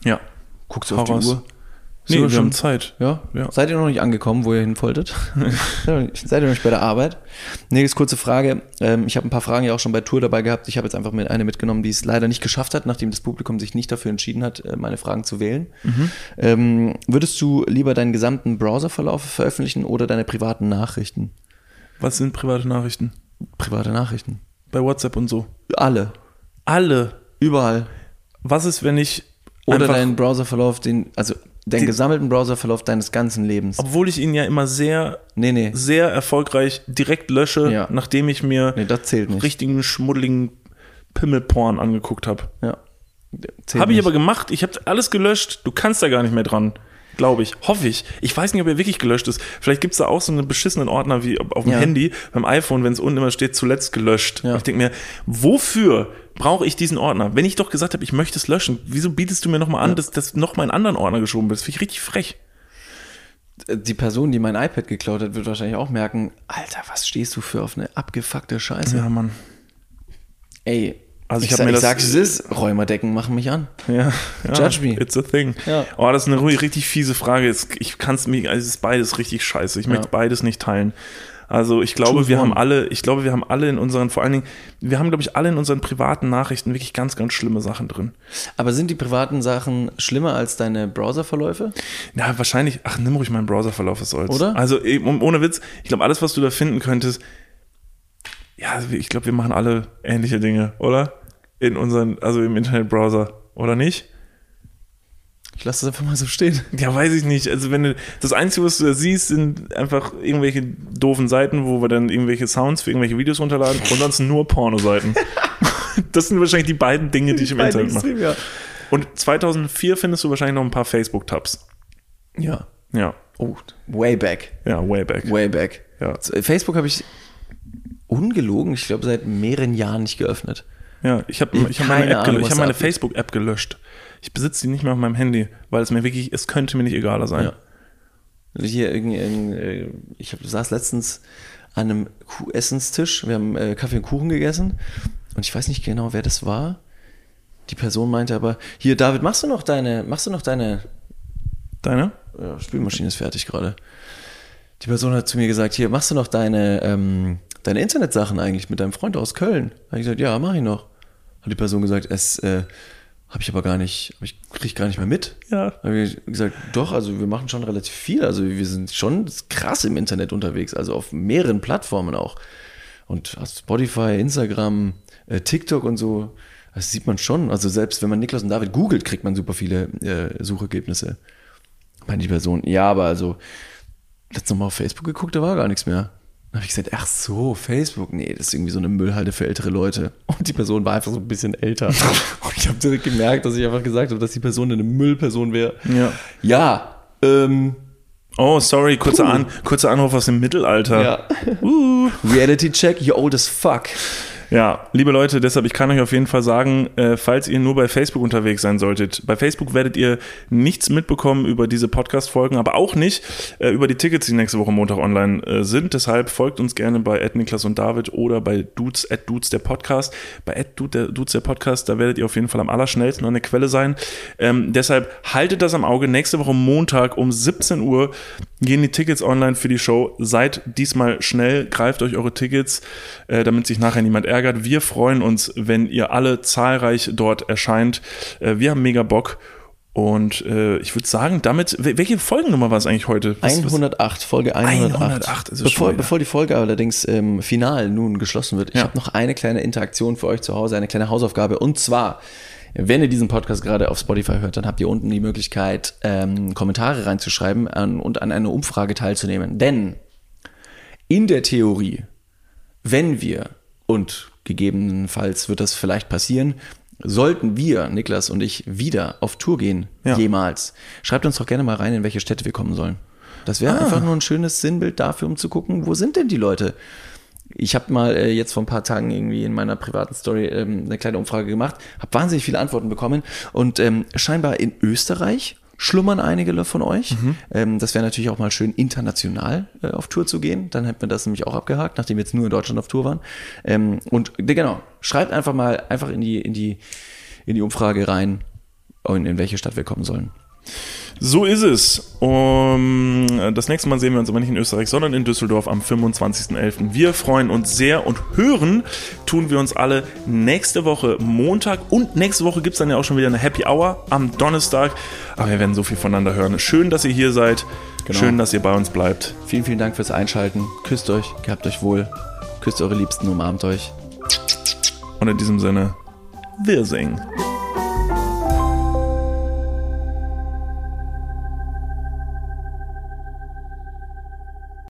S2: Ja.
S1: Guckst du auf die. Uhr?
S2: Nee, wir
S1: schon-
S2: haben Zeit.
S1: Ja?
S2: Ja.
S1: Seid ihr noch nicht angekommen, wo ihr hin wolltet? Seid ihr noch nicht bei der Arbeit? Nächste kurze Frage. Ähm, ich habe ein paar Fragen ja auch schon bei Tour dabei gehabt. Ich habe jetzt einfach mit eine mitgenommen, die es leider nicht geschafft hat, nachdem das Publikum sich nicht dafür entschieden hat, äh, meine Fragen zu wählen. Ähm, würdest du lieber deinen gesamten Browserverlauf veröffentlichen oder deine privaten Nachrichten?
S2: Was sind private Nachrichten?
S1: Private Nachrichten.
S2: Bei WhatsApp und so.
S1: Alle.
S2: Alle.
S1: Überall.
S2: Was ist, wenn ich
S1: Oder deinen Browserverlauf, den, also den
S2: Die-
S1: gesammelten Browserverlauf deines ganzen Lebens.
S2: obwohl ich ihn ja immer sehr,
S1: Nee, nee.
S2: sehr erfolgreich direkt lösche,
S1: Ja.
S2: nachdem ich mir
S1: Nee, das zählt nicht.
S2: richtigen schmuddeligen Pimmelporn angeguckt habe.
S1: Ja.
S2: Habe ich
S1: nicht.
S2: aber gemacht. Ich habe alles gelöscht. Du kannst da gar nicht mehr dran. Glaube ich. Hoffe ich. Ich weiß nicht, ob er wirklich gelöscht ist. Vielleicht gibt es da auch so einen beschissenen Ordner wie auf dem
S1: Ja.
S2: Handy, beim iPhone, wenn es unten immer steht, zuletzt gelöscht.
S1: Ja.
S2: Ich denke mir, wofür brauche ich diesen Ordner? Wenn ich doch gesagt habe, ich möchte es löschen, wieso bietest du mir nochmal an, dass das nochmal in einen anderen Ordner geschoben wird? Das finde ich richtig frech.
S1: Die Person, die mein iPad geklaut hat, wird wahrscheinlich auch merken, Alter, was stehst du für auf eine abgefuckte Scheiße?
S2: Ja, Mann.
S1: Ey,
S2: Also ich
S1: ich,
S2: hab
S1: sag,
S2: mir
S1: ich
S2: das-
S1: sag's, es ist, Räumerdecken machen mich an.
S2: Ja, ja.
S1: Judge me.
S2: It's a thing.
S1: Ja.
S2: Oh, das ist eine richtig fiese Frage. Ich kann es mir, also es ist beides richtig scheiße. Ich möchte beides nicht teilen. Also ich glaube, wir haben alle, ich glaube, wir haben alle in unseren, vor allen Dingen, wir haben, glaube ich, alle in unseren privaten Nachrichten wirklich ganz, ganz schlimme Sachen drin.
S1: Aber sind die privaten Sachen schlimmer als deine Browserverläufe?
S2: Ja, wahrscheinlich, ach, nimm ruhig meinen Browserverlauf, was soll's.
S1: Oder?
S2: Also um- ohne Witz, ich glaube, alles, was du da finden könntest, ja, ich glaube, wir machen alle ähnliche Dinge, oder? In unseren, also im Internetbrowser, oder nicht?
S1: Ich lasse das einfach mal so stehen.
S2: Ja, weiß ich nicht. Also wenn du das Einzige, was du da siehst, sind einfach irgendwelche doofen Seiten, wo wir dann irgendwelche Sounds für irgendwelche Videos runterladen und sonst nur Pornoseiten. das sind wahrscheinlich die beiden Dinge, die ich im Internet mache.
S1: Ja.
S2: Und 2004 findest du wahrscheinlich noch ein paar Facebook-Tabs.
S1: Ja.
S2: Ja,
S1: Oh, way back.
S2: ja, way back.
S1: Way back.
S2: Ja.
S1: Facebook habe ich ungelogen, ich glaube, seit mehreren Jahren nicht geöffnet.
S2: Ja, ich habe ich hab meine, App
S1: Ahnung,
S2: gel- ich
S1: was
S2: hab meine. Facebook-App gelöscht. Ich besitze die nicht mehr auf meinem Handy, weil es mir wirklich, es könnte mir nicht egaler sein.
S1: Ja. Also Hier irgendwie, äh, ich hab, saß letztens an einem Essenstisch, wir haben äh, Kaffee und Kuchen gegessen und ich weiß nicht genau, wer das war. Die Person meinte aber, hier David, machst du noch deine, machst du noch deine
S2: Deine?
S1: ja, Spülmaschine ist fertig gerade. Die Person hat zu mir gesagt, hier, machst du noch deine, ähm, deine Internetsachen eigentlich mit deinem Freund aus Köln? Habe ich gesagt, ja, mach ich noch. Hat die Person gesagt, es äh, habe ich aber gar nicht, ich krieg ich gar nicht mehr mit.
S2: Ja.
S1: Habe ich gesagt, doch, also wir machen schon relativ viel. Also wir sind schon krass im Internet unterwegs, also auf mehreren Plattformen auch. Und Spotify, Instagram, äh, TikTok und so. Das sieht man schon. Also selbst wenn man Niklas und David googelt, kriegt man super viele äh, Suchergebnisse. Meine die Person, ja, aber also letztes Mal auf Facebook geguckt, da war gar nichts mehr. Dann habe ich gesagt, ach so, Facebook, nee, das ist irgendwie so eine Müllhalde für ältere Leute. Und die Person war einfach so ein bisschen älter. Und ich habe direkt gemerkt, dass ich einfach gesagt habe, dass die Person eine Müllperson wäre.
S2: Ja.
S1: Ja, ähm,
S2: Oh, sorry, kurzer, An, kurzer Anruf aus dem Mittelalter.
S1: ja.
S2: Uh.
S1: Reality check, you're old as fuck.
S2: Ja, liebe Leute, deshalb, ich kann euch auf jeden Fall sagen, äh, falls ihr nur bei Facebook unterwegs sein solltet, bei Facebook werdet ihr nichts mitbekommen über diese Podcast-Folgen, aber auch nicht äh, über die Tickets, die nächste Woche Montag online äh, sind. Deshalb folgt uns gerne bei Niklas und David oder bei Dudes, Ed Dudes der Podcast. Bei Dudes der Podcast, da werdet ihr auf jeden Fall am allerschnellsten an der Quelle sein. Ähm, deshalb haltet das am Auge. Nächste Woche Montag um 17 Uhr gehen die Tickets online für die Show. Seid diesmal schnell, greift euch eure Tickets, äh, damit sich nachher niemand ärgert. Wir freuen uns, wenn ihr alle zahlreich dort erscheint. Äh, wir haben mega Bock. Und äh, ich würde sagen, damit, wel- welche Folgennummer war es eigentlich heute? Was- was-
S1: 108, Folge 108.
S2: 108 ist es schon
S1: bevor, bevor die Folge allerdings ähm, final nun geschlossen wird, ich
S2: Ja.
S1: habe noch eine kleine Interaktion für euch zu Hause, eine kleine Hausaufgabe. Und zwar, wenn ihr diesen Podcast gerade auf Spotify hört, dann habt ihr unten die Möglichkeit, ähm, Kommentare reinzuschreiben an, und an einer Umfrage teilzunehmen. Denn in der Theorie, wenn wir, und gegebenenfalls wird das vielleicht passieren, sollten wir, Niklas und ich, wieder auf Tour gehen,
S2: Ja.
S1: jemals, schreibt uns doch gerne mal rein, in welche Städte wir kommen sollen. Das wäre einfach nur ein schönes Sinnbild dafür, um zu gucken, wo sind denn die Leute? Ich habe mal äh, jetzt vor ein paar Tagen irgendwie in meiner privaten Story ähm, eine kleine Umfrage gemacht, habe wahnsinnig viele Antworten bekommen und ähm, scheinbar in Österreich schlummern einige von euch. Ähm, das wäre natürlich auch mal schön, international äh, auf Tour zu gehen. Dann hätten wir das nämlich auch abgehakt, nachdem wir jetzt nur in Deutschland auf Tour waren. Ähm, und genau, schreibt einfach mal einfach in die, in die, in die Umfrage rein, in, in welche Stadt wir kommen sollen.
S2: So ist es. Um, das nächste Mal sehen wir uns aber nicht in Österreich, sondern in Düsseldorf am 25.11. Wir freuen uns sehr und hören tun wir uns alle nächste Woche Montag und nächste Woche gibt es dann ja auch schon wieder eine Happy Hour am Donnerstag. Aber wir werden so viel voneinander hören. Schön, dass ihr hier seid.
S1: Genau.
S2: Schön, dass ihr bei uns bleibt.
S1: Vielen, vielen Dank fürs Einschalten. Küsst euch, gehabt euch wohl. Küsst eure Liebsten, umarmt euch.
S2: Und in diesem Sinne, wir singen.